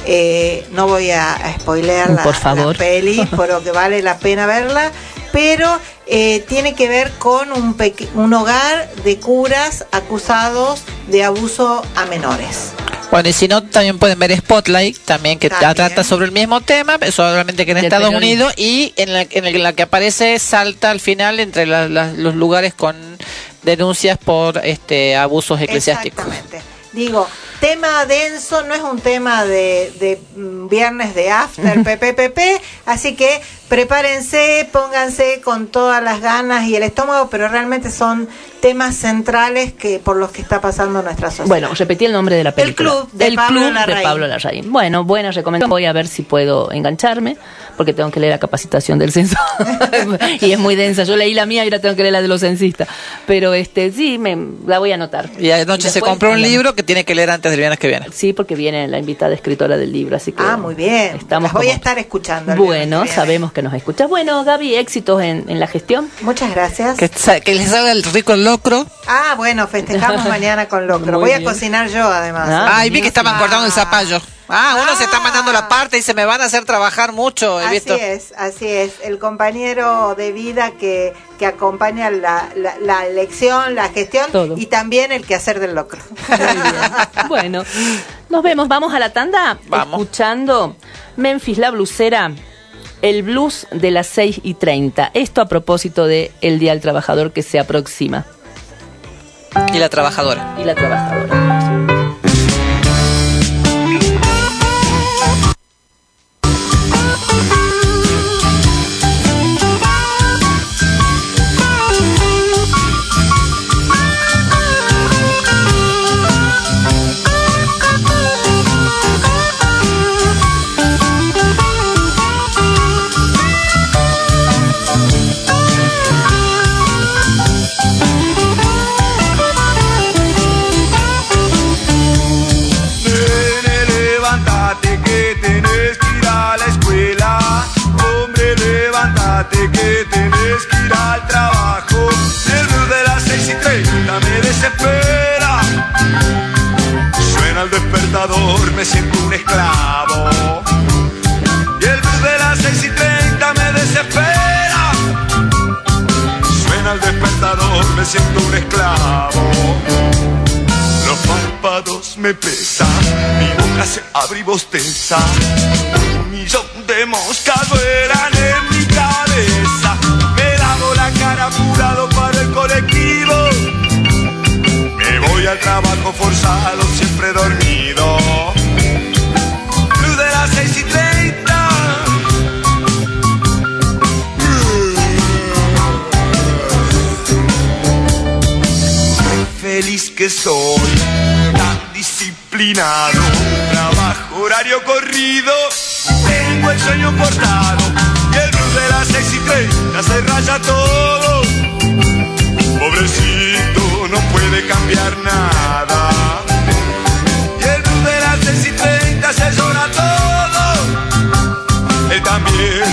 eh, no voy a, a spoilear la, Por favor. la peli, (laughs) pero que vale la pena verla, pero eh, tiene que ver con un, peque- un hogar de curas acusados de abuso a menores. Bueno, y si no, también pueden ver Spotlight, también que También. trata sobre el mismo tema, solamente que en Estados. Unidos y en la, en el- la que aparece Salta al final entre la- la- los lugares con denuncias por este abusos eclesiásticos. Exactamente. Digo, tema denso, no es un tema de, de, mm, viernes de after PPPP, así que prepárense, pónganse con todas las ganas y el estómago, pero realmente son temas centrales que por los que está pasando nuestra sociedad. Bueno, repetí el nombre de la película. Club de el Pablo Club de Larraín. Pablo Larraín. Bueno, buena recomendación. Voy a ver si puedo engancharme, porque tengo que leer la capacitación del censo. (laughs) y es muy densa. Yo leí la mía y ahora tengo que leer la de los censistas. Pero este sí, me, la voy a anotar. Y anoche se después compró un libro que tiene que leer antes del viernes que viene. Sí, porque viene la invitada escritora del libro, así que... ah, muy bien. Estamos Las voy a estar escuchando. Bueno, que sabemos que nos escuchas. Bueno, Gaby, éxitos en, en la gestión. Muchas gracias. Que, que les salga el rico el locro. Ah, bueno, festejamos (laughs) mañana con locro. Muy Voy a cocinar yo además. Ah, Ay, vi que estaban cortando el zapallo. Ah, uno se está mandando la parte y se me van a hacer trabajar mucho. He Así visto. es, así es. El compañero de vida que, que acompaña la, la, la elección, la gestión Todo. y también el quehacer del locro. Bueno, nos vemos. Vamos a la tanda Vamos. escuchando Memphis la blusera, el blues de las 6 y 30. Esto a propósito de el Día del Trabajador que se aproxima. Y la trabajadora. Y la trabajadora. Me siento un esclavo. Y el blues de las seis y treinta me desespera. Suena el despertador, me siento un esclavo. Los párpados me pesan, mi boca se abre y bosteza. Un millón de moscas vuelan en mi cabeza. Me lavo la cara apurado para el colectivo. Me voy al trabajo forzado, que soy, tan disciplinado, trabajo horario corrido, tengo el sueño cortado y el blues de las seis y treinta se raya todo. Pobrecito, no puede cambiar nada. Y el blues de las seis y treinta se llora todo. Él también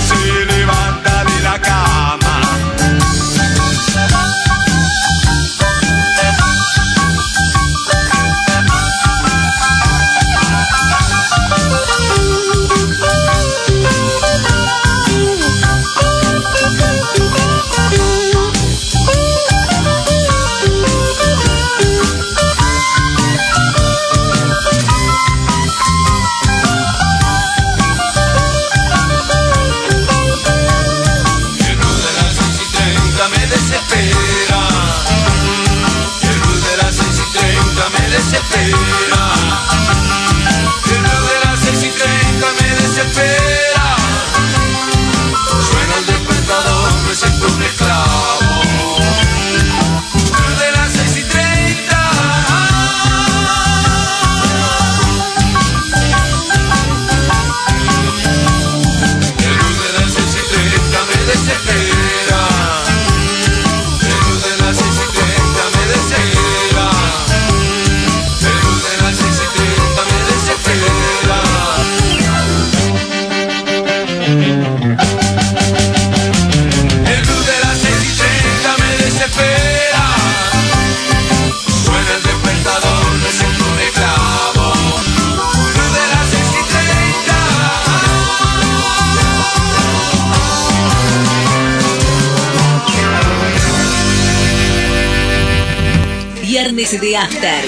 Viernes de After.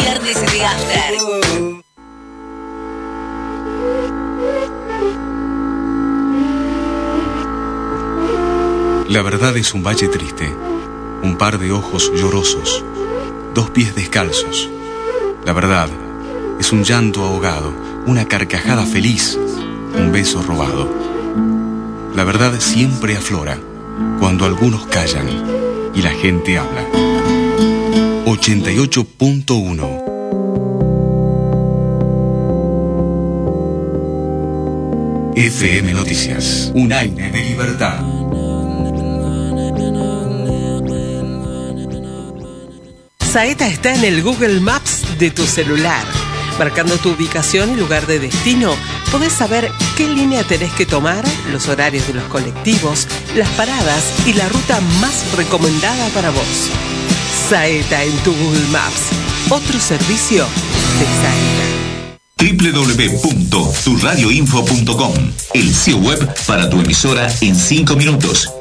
Viernes de After. La verdad es un valle triste, un par de ojos llorosos, dos pies descalzos. La verdad es un llanto ahogado, una carcajada feliz, un beso robado. La verdad siempre aflora cuando algunos callan y la gente habla. 88.1 FM Noticias. Un aire de libertad. Saeta está en el Google Maps de tu celular. Marcando tu ubicación y lugar de destino, podés saber qué línea tenés que tomar, los horarios de los colectivos, las paradas y la ruta más recomendada para vos. Saeta en tu Google Maps. Otro servicio de Saeta. www.turradioinfo.com El sitio web para tu emisora en 5 minutos.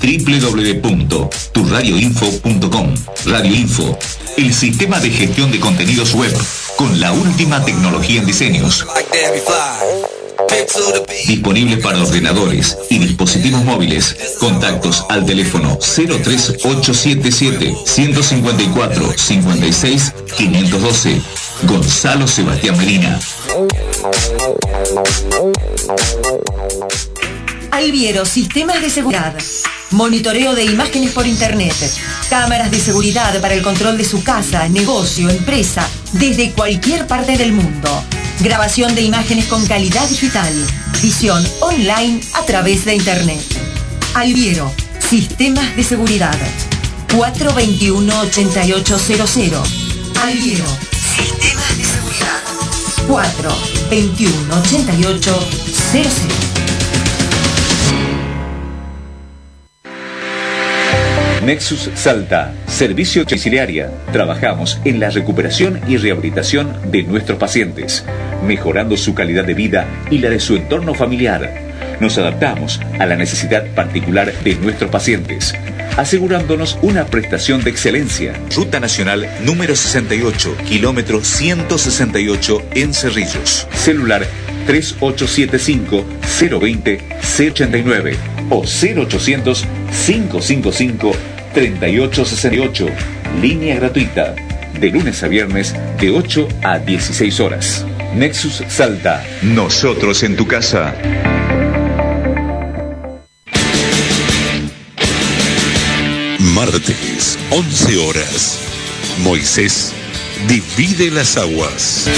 www.turradioinfo.com Radio Info, el sistema de gestión de contenidos web con la última tecnología en diseños. Disponible para ordenadores y dispositivos móviles. Contactos al teléfono 03877 154 56 512. Gonzalo Sebastián Medina. Alviero Sistemas de Seguridad. Monitoreo de imágenes por Internet. Cámaras de seguridad para el control de su casa, negocio, empresa, desde cualquier parte del mundo. Grabación de imágenes con calidad digital. Visión online a través de Internet. Alviero Sistemas de Seguridad. 421-8800. Alviero Sistemas de Seguridad. 421-8800. Nexus Salta, servicio domiciliaria. Trabajamos en la recuperación y rehabilitación de nuestros pacientes, mejorando su calidad de vida y la de su entorno familiar. Nos adaptamos a la necesidad particular de nuestros pacientes, asegurándonos una prestación de excelencia. Ruta Nacional número 68, kilómetro 168 en Cerrillos. Celular 3875 020 C89 o 0800 555 3868. Línea gratuita. De lunes a viernes de 8 a 16 horas. Nexus Salta. Nosotros en tu casa. Martes, 11 horas. Moisés divide las aguas.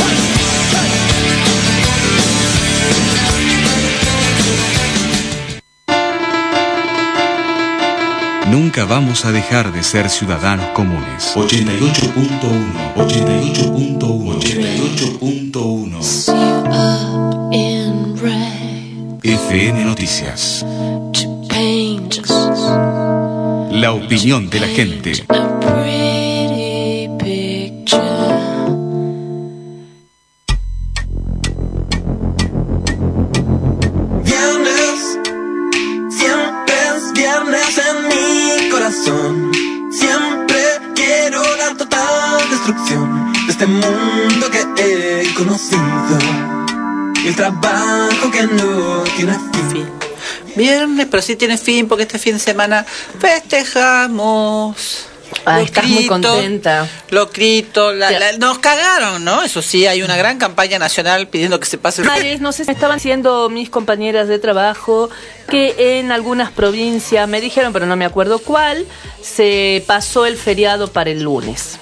Nunca vamos a dejar de ser ciudadanos comunes. 88.1 88.1 88.1 FM Noticias. La opinión de la gente. Tiene fin. Viernes, pero sí tiene fin porque este fin de semana festejamos. Estás muy contenta. Los gritos, la- la- nos cagaron, ¿no? Eso sí, hay una gran campaña nacional pidiendo que se pase el Mares, no sé si me estaban diciendo mis compañeras de trabajo que en algunas provincias, me dijeron, pero no me acuerdo cuál, se pasó el feriado para el lunes.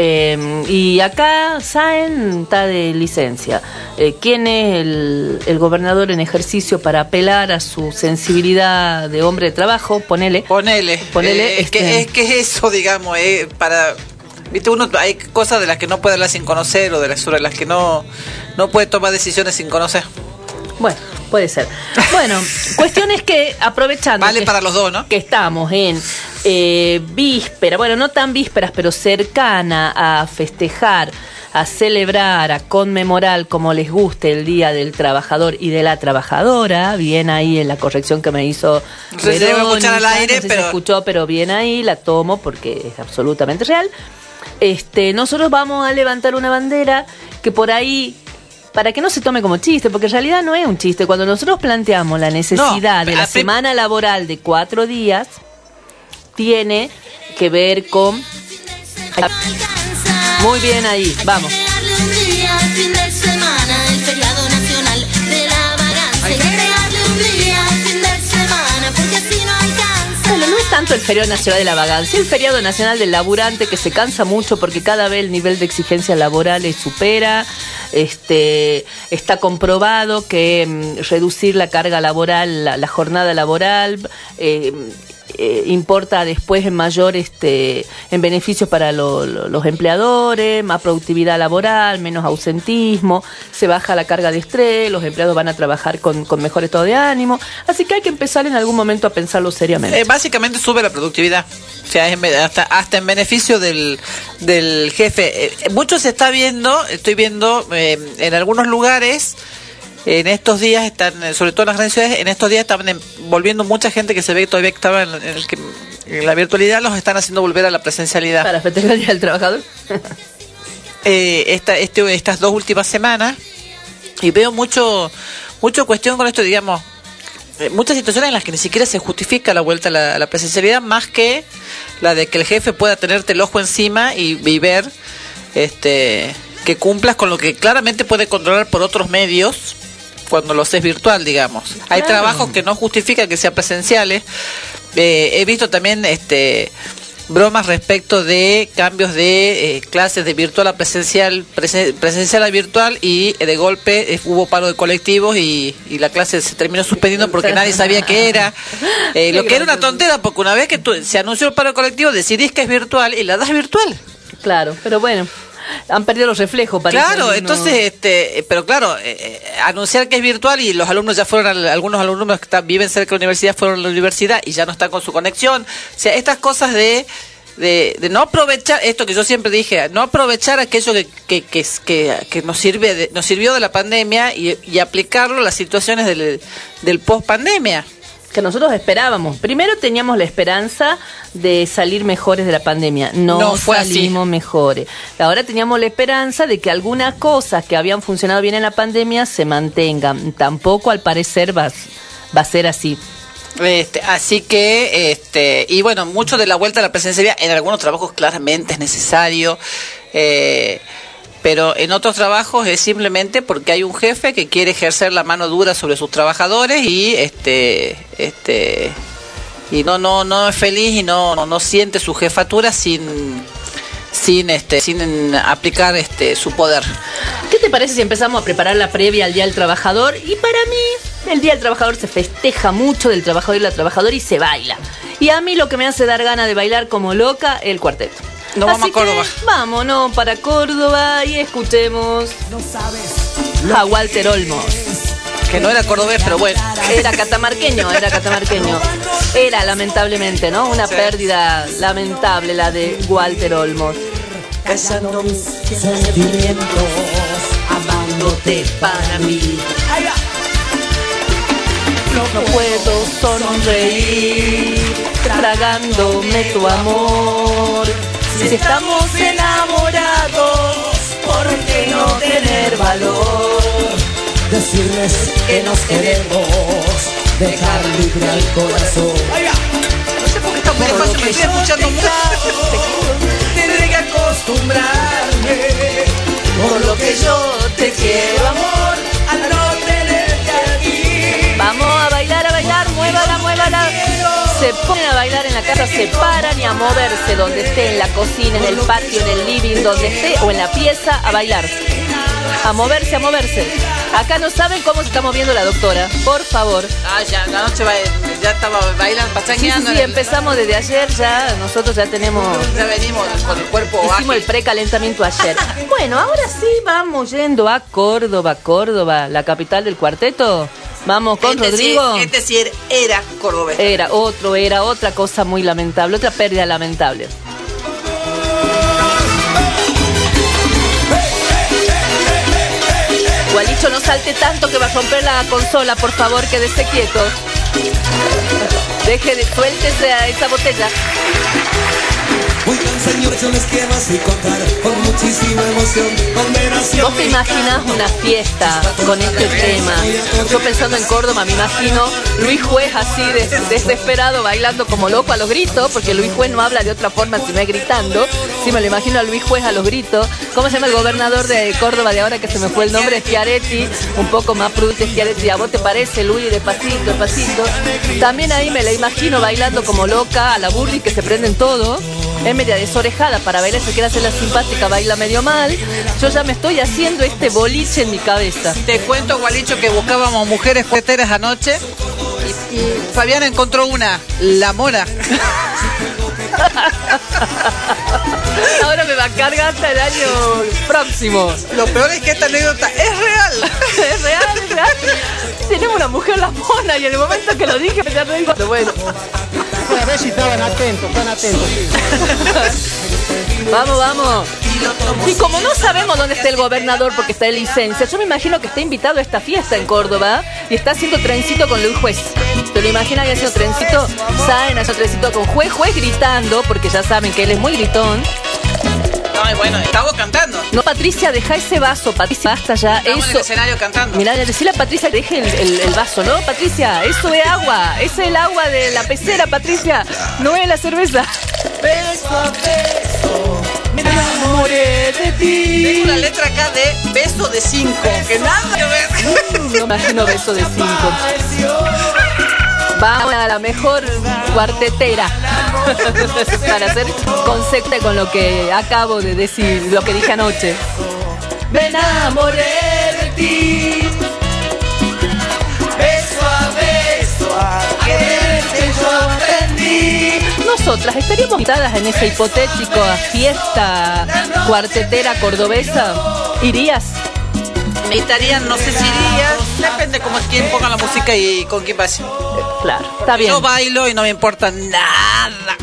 Eh, y acá Saen está de licencia. Eh, ¿Quién es el, el gobernador en ejercicio para apelar a su sensibilidad de hombre de trabajo? Ponele. Ponele. Ponele. Eh, es, este, que, es que eso, digamos, eh, para Viste, uno hay cosas de las que no puede hablar sin conocer o de las sobre las que no, no puede tomar decisiones sin conocer. Bueno, puede ser. Bueno, cuestión es que aprovechando. Vale que- para los dos, ¿no? Que estamos en eh, víspera, bueno, no tan vísperas, pero cercana a festejar, a celebrar, a conmemorar como les guste el Día del Trabajador y de la Trabajadora. Bien ahí en la corrección que me hizo. No sé si se escuchar al aire, no sé si pero- se escuchó, pero bien ahí, la tomo porque es absolutamente real. Este, nosotros vamos a levantar una bandera que por ahí para que no se tome como chiste, porque en realidad no es un chiste. Cuando nosotros planteamos la necesidad de la semana laboral de cuatro días, tiene que ver con... Muy bien ahí, vamos. Tanto el feriado nacional de la vagancia, el feriado nacional del laburante que se cansa mucho porque cada vez el nivel de exigencia laboral es supera. Este, está comprobado que mm, reducir la carga laboral, la, la jornada laboral, eh, eh, importa después en mayor este en beneficios para lo- lo- los empleadores, más productividad laboral, menos ausentismo, se baja la carga de estrés, los empleados van a trabajar con, con mejor estado de ánimo, así que hay que empezar en algún momento a pensarlo seriamente. Eh, básicamente sube la productividad. O sea, hasta, hasta en beneficio del, del jefe. Eh, mucho se está viendo, estoy viendo eh, en algunos lugares, en estos días están, eh, sobre todo en las grandes ciudades, en estos días están volviendo mucha gente que se ve que todavía que estaba en, el que- en la virtualidad, los están haciendo volver a la presencialidad. Para festejar el Día del Trabajador. (laughs) eh, esta, este, estas dos últimas semanas y veo mucho mucho cuestión con esto, digamos, eh, muchas situaciones en las que ni siquiera se justifica la vuelta a la, a la presencialidad más que la de que el jefe pueda tenerte el ojo encima y, y ver este que cumplas con lo que claramente puede controlar por otros medios cuando lo haces virtual, digamos. Hay trabajos que no justifican que sean presenciales. Eh, he visto también este bromas respecto de cambios de eh, clases de virtual a presencial, presen- presencial a virtual y eh, de golpe eh, hubo paro de colectivos y, y la clase se terminó suspendiendo porque nadie sabía qué era. (laughs) Eh, lo que era una tontera porque una vez que tú- se anunció el paro de colectivos decidís que es virtual y la das virtual. Claro, pero bueno, han perdido los reflejos para Claro, entonces, este, pero claro, eh, eh, anunciar que es virtual y los alumnos ya fueron, al- algunos alumnos que están- viven cerca de la universidad fueron a la universidad y ya no están con su conexión. O sea, estas cosas de, de, de no aprovechar, esto que yo siempre dije, no aprovechar aquello que, que, que, que nos, sirve de- nos sirvió de la pandemia y, y aplicarlo a las situaciones del, del post pandemia. Que nosotros esperábamos. Primero teníamos la esperanza de salir mejores de la pandemia. No, No fue así. salimos mejores. Ahora teníamos la esperanza de que algunas cosas que habían funcionado bien en la pandemia se mantengan. Tampoco al parecer va, va a ser así. Este, así que, este, y bueno, mucho de la vuelta a la presencialidad en algunos trabajos claramente es necesario, eh, pero en otros trabajos es simplemente porque hay un jefe que quiere ejercer la mano dura sobre sus trabajadores y este, este, y no, no, no es feliz y no, no, no siente su jefatura sin, sin, este, sin aplicar este, su poder. ¿Qué te parece si empezamos a preparar la previa al Día del Trabajador? Y para mí, el Día del Trabajador se festeja mucho del trabajador y la trabajadora y se baila. Y a mí lo que me hace dar ganas de bailar como loca, el cuarteto. Nos vamos Así a Córdoba. que vámonos para Córdoba y escuchemos a Walter Olmos. Que no era cordobés, pero bueno. Era catamarqueño, era catamarqueño. Era lamentablemente, ¿no? Una pérdida lamentable la de Walter Olmos. Besando mis sentimientos, amándote para mí. No puedo sonreír, tragándome tu amor. Si estamos enamorados, ¿por qué no tener valor? Decirles que nos queremos, dejar libre al corazón. No sé por qué estamos me estoy escuchando mucho. Tendré que acostumbrarme Por lo que yo te quiero, amor, Se ponen a bailar en la casa, se paran y a moverse donde esté, en la cocina, en el patio, en el living, donde esté, o en la pieza, a bailar. A moverse, a moverse. Acá no saben cómo se está moviendo la doctora. Por favor. Ah, ya, la noche ba- ya estaba bailando, Sí, sí, pachangueando. sí, empezamos desde ayer ya. Nosotros ya tenemos. Ya venimos con el cuerpo Hicimos el precalentamiento ayer. (laughs) Bueno, ahora sí vamos yendo a Córdoba, Córdoba, la capital del cuarteto. Vamos con Este sí- Rodrigo. este sí era cordobés. Era otro, era otra cosa muy lamentable, otra pérdida lamentable. Gualicho, no salte tanto que va a romper la consola, por favor, quédese quieto. Deje de, suéltese a esa botella. Oigan, señor, yo les quiero así contar con muchísima emoción. ¿Vos te imaginas una fiesta con este tema? Yo pensando en Córdoba, me imagino Luis Juez así des- desesperado, bailando como loco a los gritos, porque Luis Juez no habla de otra forma si no es gritando. Sí, me lo imagino a Luis Juez a los gritos. ¿Cómo se llama el gobernador de Córdoba de ahora que se me fue el nombre? Schiaretti, un poco más prudente Schiaretti. ¿A vos te parece, Luis? Despacito, despacito. También ahí me la imagino bailando como loca a la burri que se prenden todo. Media desorejada para bailar, se quiere hacer la simpática, baila medio mal. Yo ya me estoy haciendo este boliche en mi cabeza. Te cuento, Gualicho, que buscábamos mujeres cueteras anoche y, y Fabián encontró una, la mora. (laughs) Ahora me va a cargar hasta el año próximo. Lo peor es que esta anécdota es real. (laughs) es real, es real. Tenemos una mujer la mona y en el momento que lo dije me reí cuando bueno. A ver si estaban atentos, están atentos. Vamos, vamos. Y como no sabemos dónde está el gobernador porque está en licencia, yo me imagino que está invitado a esta fiesta en Córdoba y está haciendo trencito con Luis Juez. ¿Te lo imaginas que haciendo trencito? Saben, haciendo trencito con Juez, Juez gritando, porque ya saben que él es muy gritón. No, y bueno, estamos cantando. No, Patricia, deja ese vaso, Patricia, basta ya. Estamos en el escenario cantando. Mirá, decirle a Patricia que deje el, el- el vaso, ¿no? Patricia, eso es agua, es el agua de la pecera, Patricia, no es la cerveza. Beso a beso, me enamoré de ti. Tengo una letra acá de beso de cinco, que nada que ver. No imagino beso de cinco. Vamos a la mejor cuartetera (laughs) para hacer concepto con lo que acabo de decir, lo que dije anoche. Me enamoré de ti. Beso a beso, a quererte yo aprendí. Nosotras estaríamos invitadas en esa hipotética fiesta cuartetera cordobesa. ¿Irías? Me invitarían, no sé si iría, depende como quién ponga la música y con quién vaya. Claro, está bien. Yo bailo y no me importa nada.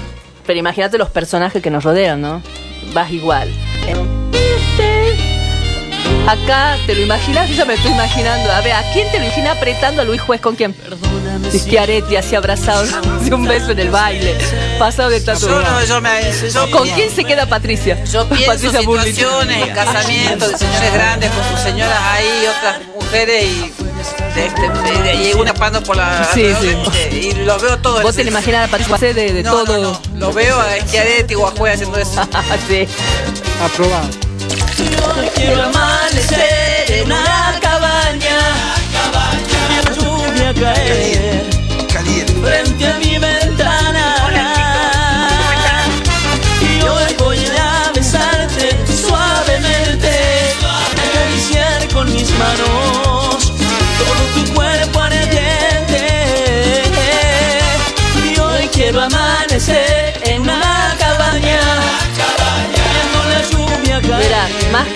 Pero imagínate los personajes que nos rodean, ¿no? Vas igual. Acá, ¿te lo imaginas? Yo ya me estoy imaginando. A ver, ¿a quién te lo imaginas apretando a Luis Juez con quién? Schiaretti así abrazado, así un beso en el baile, pasado de tatu. Yo no, yo me- yo ¿Con quién se queda Patricia? Yo (laughs) pienso Patricia situaciones, casamientos de señores grandes con sus señoras ahí, otras mujeres y, de este, y una pasando por la... Sí, sí. este, Y lo veo todo. Vos te lo imaginas a Patricia de, de No, todo. no, no. Lo veo a Schiaretti o a Juez haciendo eso. (laughs) sí. Aprobado. Quiero amanecer en una cabaña, la lluvia caer frente a mi ventana. Y hoy voy a besarte suavemente, acariciar con mis manos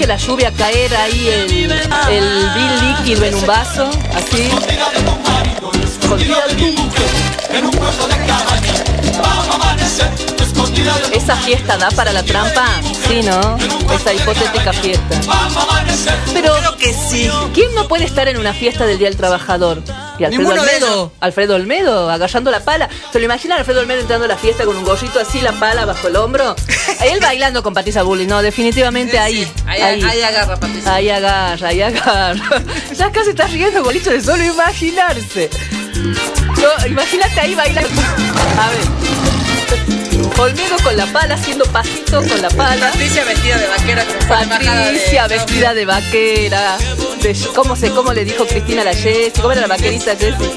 la lluvia caer ahí el, el vin líquido en un vaso, así. ¿Esa fiesta da para la trampa? Sí, ¿no? Esa hipotética fiesta. Pero, que sí. ¿quién no puede estar en una fiesta del Día del Trabajador? Y Alfredo Ninguno Olmedo, Alfredo Olmedo, agarrando la pala. ¿Se lo imaginan a Alfredo Olmedo entrando a la fiesta con un gorrito así, la pala bajo el hombro? (laughs) Él bailando con Patricia Bully, no, definitivamente ahí. Ahí, ahí. ahí agarra, Patricia. Ahí agarra, ahí agarra. (laughs) Ya casi está riendo bolicho de solo imaginarse. Yo, imagínate ahí bailando. A ver. Olmedo con la pala, haciendo pasitos con la pala. Patricia vestida de vaquera de- Patricia vestida de vaquera. De- ¿cómo, se, ¿Cómo le dijo Cristina a la Jessie? ¿Cómo era la vaquerita Jessie?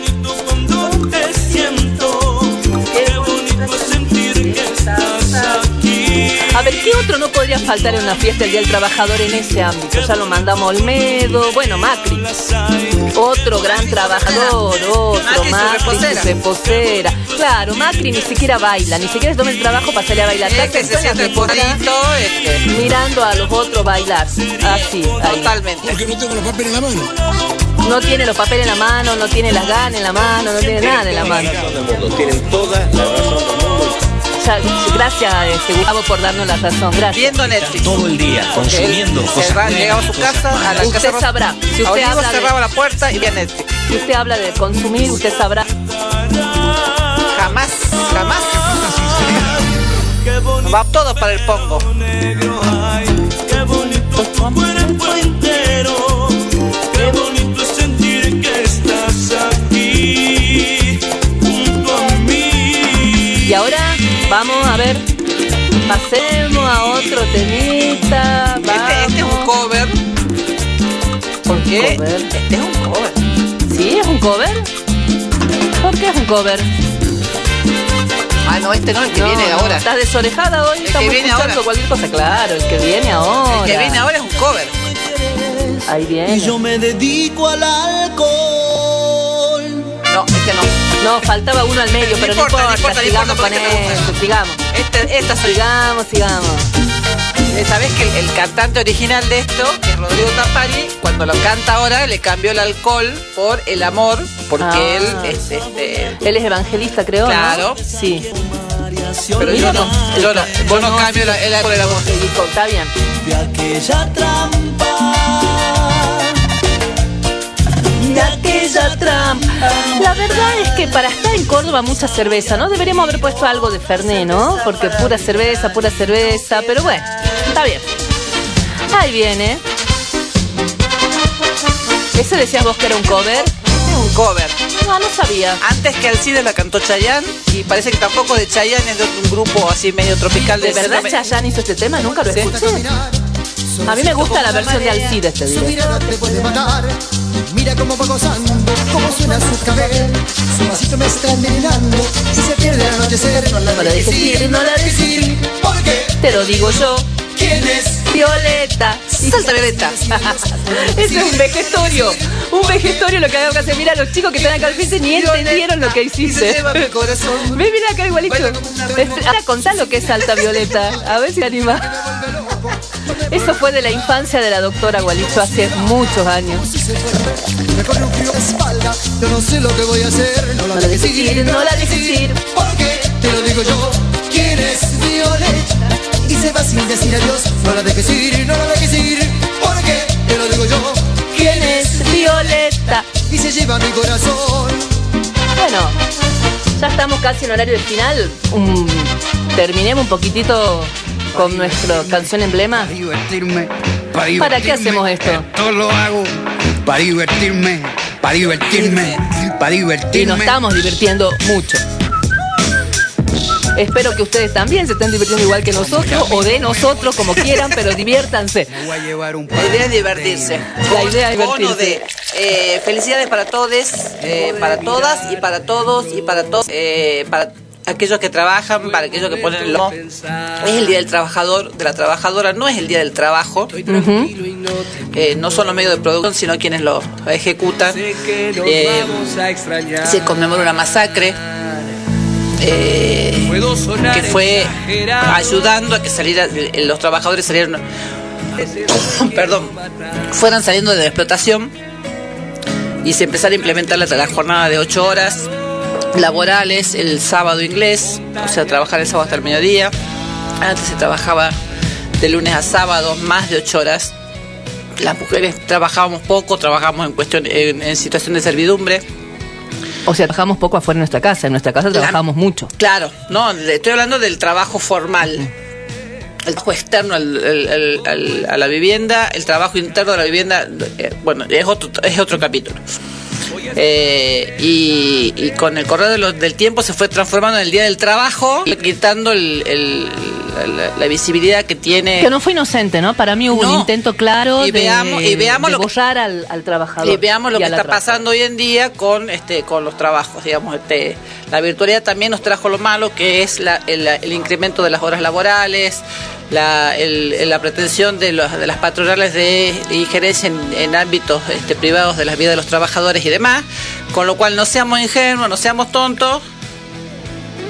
qué bonito sentir que estás aquí. A ver, ¿qué otro no podría faltar en una fiesta del Día del Trabajador en ese ámbito? Ya lo mandamos Olmedo, bueno, Macri. Otro gran trabajador, otro Macri, su Macri, reposera. su reposera. Claro, Macri ni siquiera baila, ni siquiera se toma el trabajo para salir a bailar. Este Está se siente bonito, este. mirando a los otros bailar. Así, ahí. Totalmente. Porque no tengo los papeles en la mano. No tiene los papeles en la mano, no tiene las ganas en la mano, no tiene nada en la mano. Tienen toda la razón gracias, este, Gustavo, por darnos la razón. Gracias. Viendo Netflix. Todo el día consumiendo cosas llegaba a su casa, a la. Usted casa sabrá. Si usted Olivo habla de- cerraba la puerta y veía Netflix. Si usted habla de consumir, usted sabrá. Jamás, jamás. Va todo para el pongo. Pasemos a otro temita. Este, este es un cover. ¿Por qué? Este es un cover. ¿Sí? ¿Es un cover? ¿Por qué es un cover? Ah, no, este no, el que No, viene no, ahora. ¿Estás desorejada hoy? El que Estamos viene escuchando ahora. cualquier cosa. Claro, el que viene ahora. El que viene ahora es un cover. Ahí viene. Y yo me dedico al alcohol. No, este no. No, faltaba uno al medio, pero no importa, no importa, no sigamos importa, con esto, sigamos. Este, esta soy Sigamos, sigamos. Eh, Sabés que el, el cantante original de esto, que es Rodrigo Tampari, cuando lo canta ahora le cambió el alcohol por el amor, porque Ah. él es este. Él es evangelista, creo, ¿no? Claro. Sí. Pero yo no, yo no, yo no cambio el alcohol por el amor. Está bien. De aquella trampa. Trampa. La verdad es que para estar en Córdoba mucha cerveza, ¿no? Deberíamos haber puesto algo de Ferné, ¿no? Porque pura cerveza, pura cerveza, pero bueno, está bien. Ahí viene. ¿Ese decías vos que era un cover? Es un cover. No, no sabía. Antes que Alcide la cantó Chayanne y parece que tampoco de Chayanne es de un grupo así medio tropical de ¿De verdad. Chayanne hizo este tema? Nunca lo escuché. A mí me gusta la versión de Alcide este Su día. mirada te puede matar. Mira cómo va gozando, cómo suena su cabello. Su vasito me está envenenando y se pierde al anochecer. No la No la dejes ir, no la dejes ir. Porque Te lo digo yo. ¿quién es? Violeta. Salta Violeta. (laughs) Ese es un vegetorio. Un vegetorio lo que hago que hacer. Mira, los chicos que están acá al frente ni entendieron lo que hiciste. lleva mi corazón. (laughs) Ve, mira acá igualito. Este, Ahora contá lo que es Salta Violeta. A ver si te anima. Eso fue de la infancia de la doctora Gualicho hace muchos años. Me corre un frío de espalda. Yo no sé lo que voy a hacer. No la dejes ir, no la dejes ir. Porque te lo digo yo. ¿Quién es Violeta? Y se va sin decir adiós. No la dejes ir, no la dejes ir. Porque te lo digo yo. ¿Quién es Violeta? Y se lleva mi corazón. Bueno, ya estamos casi en horario del final. Terminemos un poquitito con nuestra canción emblema. divertirme. Para, ¿Para qué divertirme. hacemos esto? Esto lo hago para divertirme, para divertirme, para Y divertirme. nos estamos divirtiendo mucho. Espero que ustedes también se estén divirtiendo igual que nosotros o de nosotros, como quieran, pero diviértanse. Voy a llevar un La idea es divertirse. La idea es divertirse. de eh, felicidades para todos, eh, para todas y para todos y para todos, eh, para aquellos que trabajan, para aquellos que ponen el lomo. Es el día del trabajador, de la trabajadora, no es el día del trabajo. Eh, no son los medios de producción, sino quienes lo ejecutan. Eh, se conmemora una masacre. Eh, que fue ayudando a que saliera, eh, los trabajadores salieron, (coughs) perdón, fueran saliendo de la explotación y se empezara a implementar la, la jornada de ocho horas laborales, el sábado inglés, o sea, trabajar el sábado hasta el mediodía. Antes se trabajaba de lunes a sábado más de ocho horas. Las mujeres trabajábamos poco, trabajábamos en cuestión en, en situación de servidumbre. O sea, trabajamos poco afuera de nuestra casa. En nuestra casa trabajamos mucho. Claro, no, estoy hablando del trabajo formal. El trabajo externo al- al- al- al- a la vivienda, el trabajo interno de la vivienda, eh, bueno, es otro, es otro capítulo. Eh, y, y con el correr de los- del tiempo se fue transformando en el día del trabajo, quitando el, el- la, visibilidad que tiene. Que no fue inocente, ¿no? Para mí hubo un intento claro Y de, veamos- y veamos de lo que- al, al trabajador. Y veamos lo que está pasando hoy en día con este con los trabajos, digamos, este la virtualidad también nos trajo lo malo que es la- el, el incremento de las horas laborales, la, el- la pretensión de, los- de las patronales de injerencia en, en ámbitos este, privados de las vidas de los trabajadores y demás, con lo cual no seamos ingenuos, no seamos tontos,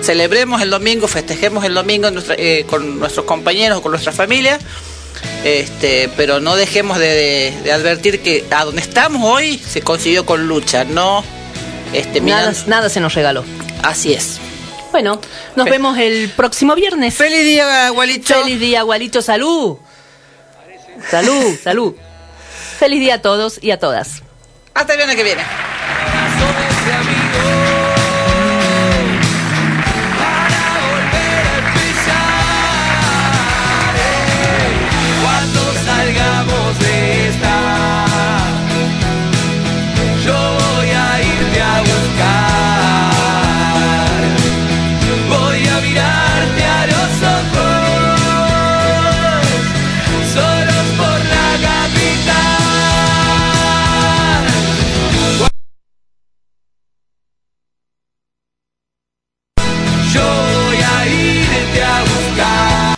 celebremos el domingo, festejemos el domingo nuestra- eh, con nuestros compañeros o con nuestra familia, este, pero no dejemos de, de- de advertir que a donde estamos hoy se consiguió con lucha, no este, Nada, mirando- nada se nos regaló. Así es. Bueno, nos vemos el próximo viernes. Feliz día, Gualicho. Feliz día, Gualicho. Salud. Salud, salud. (laughs) Feliz día a todos y a todas. Hasta el viernes que viene.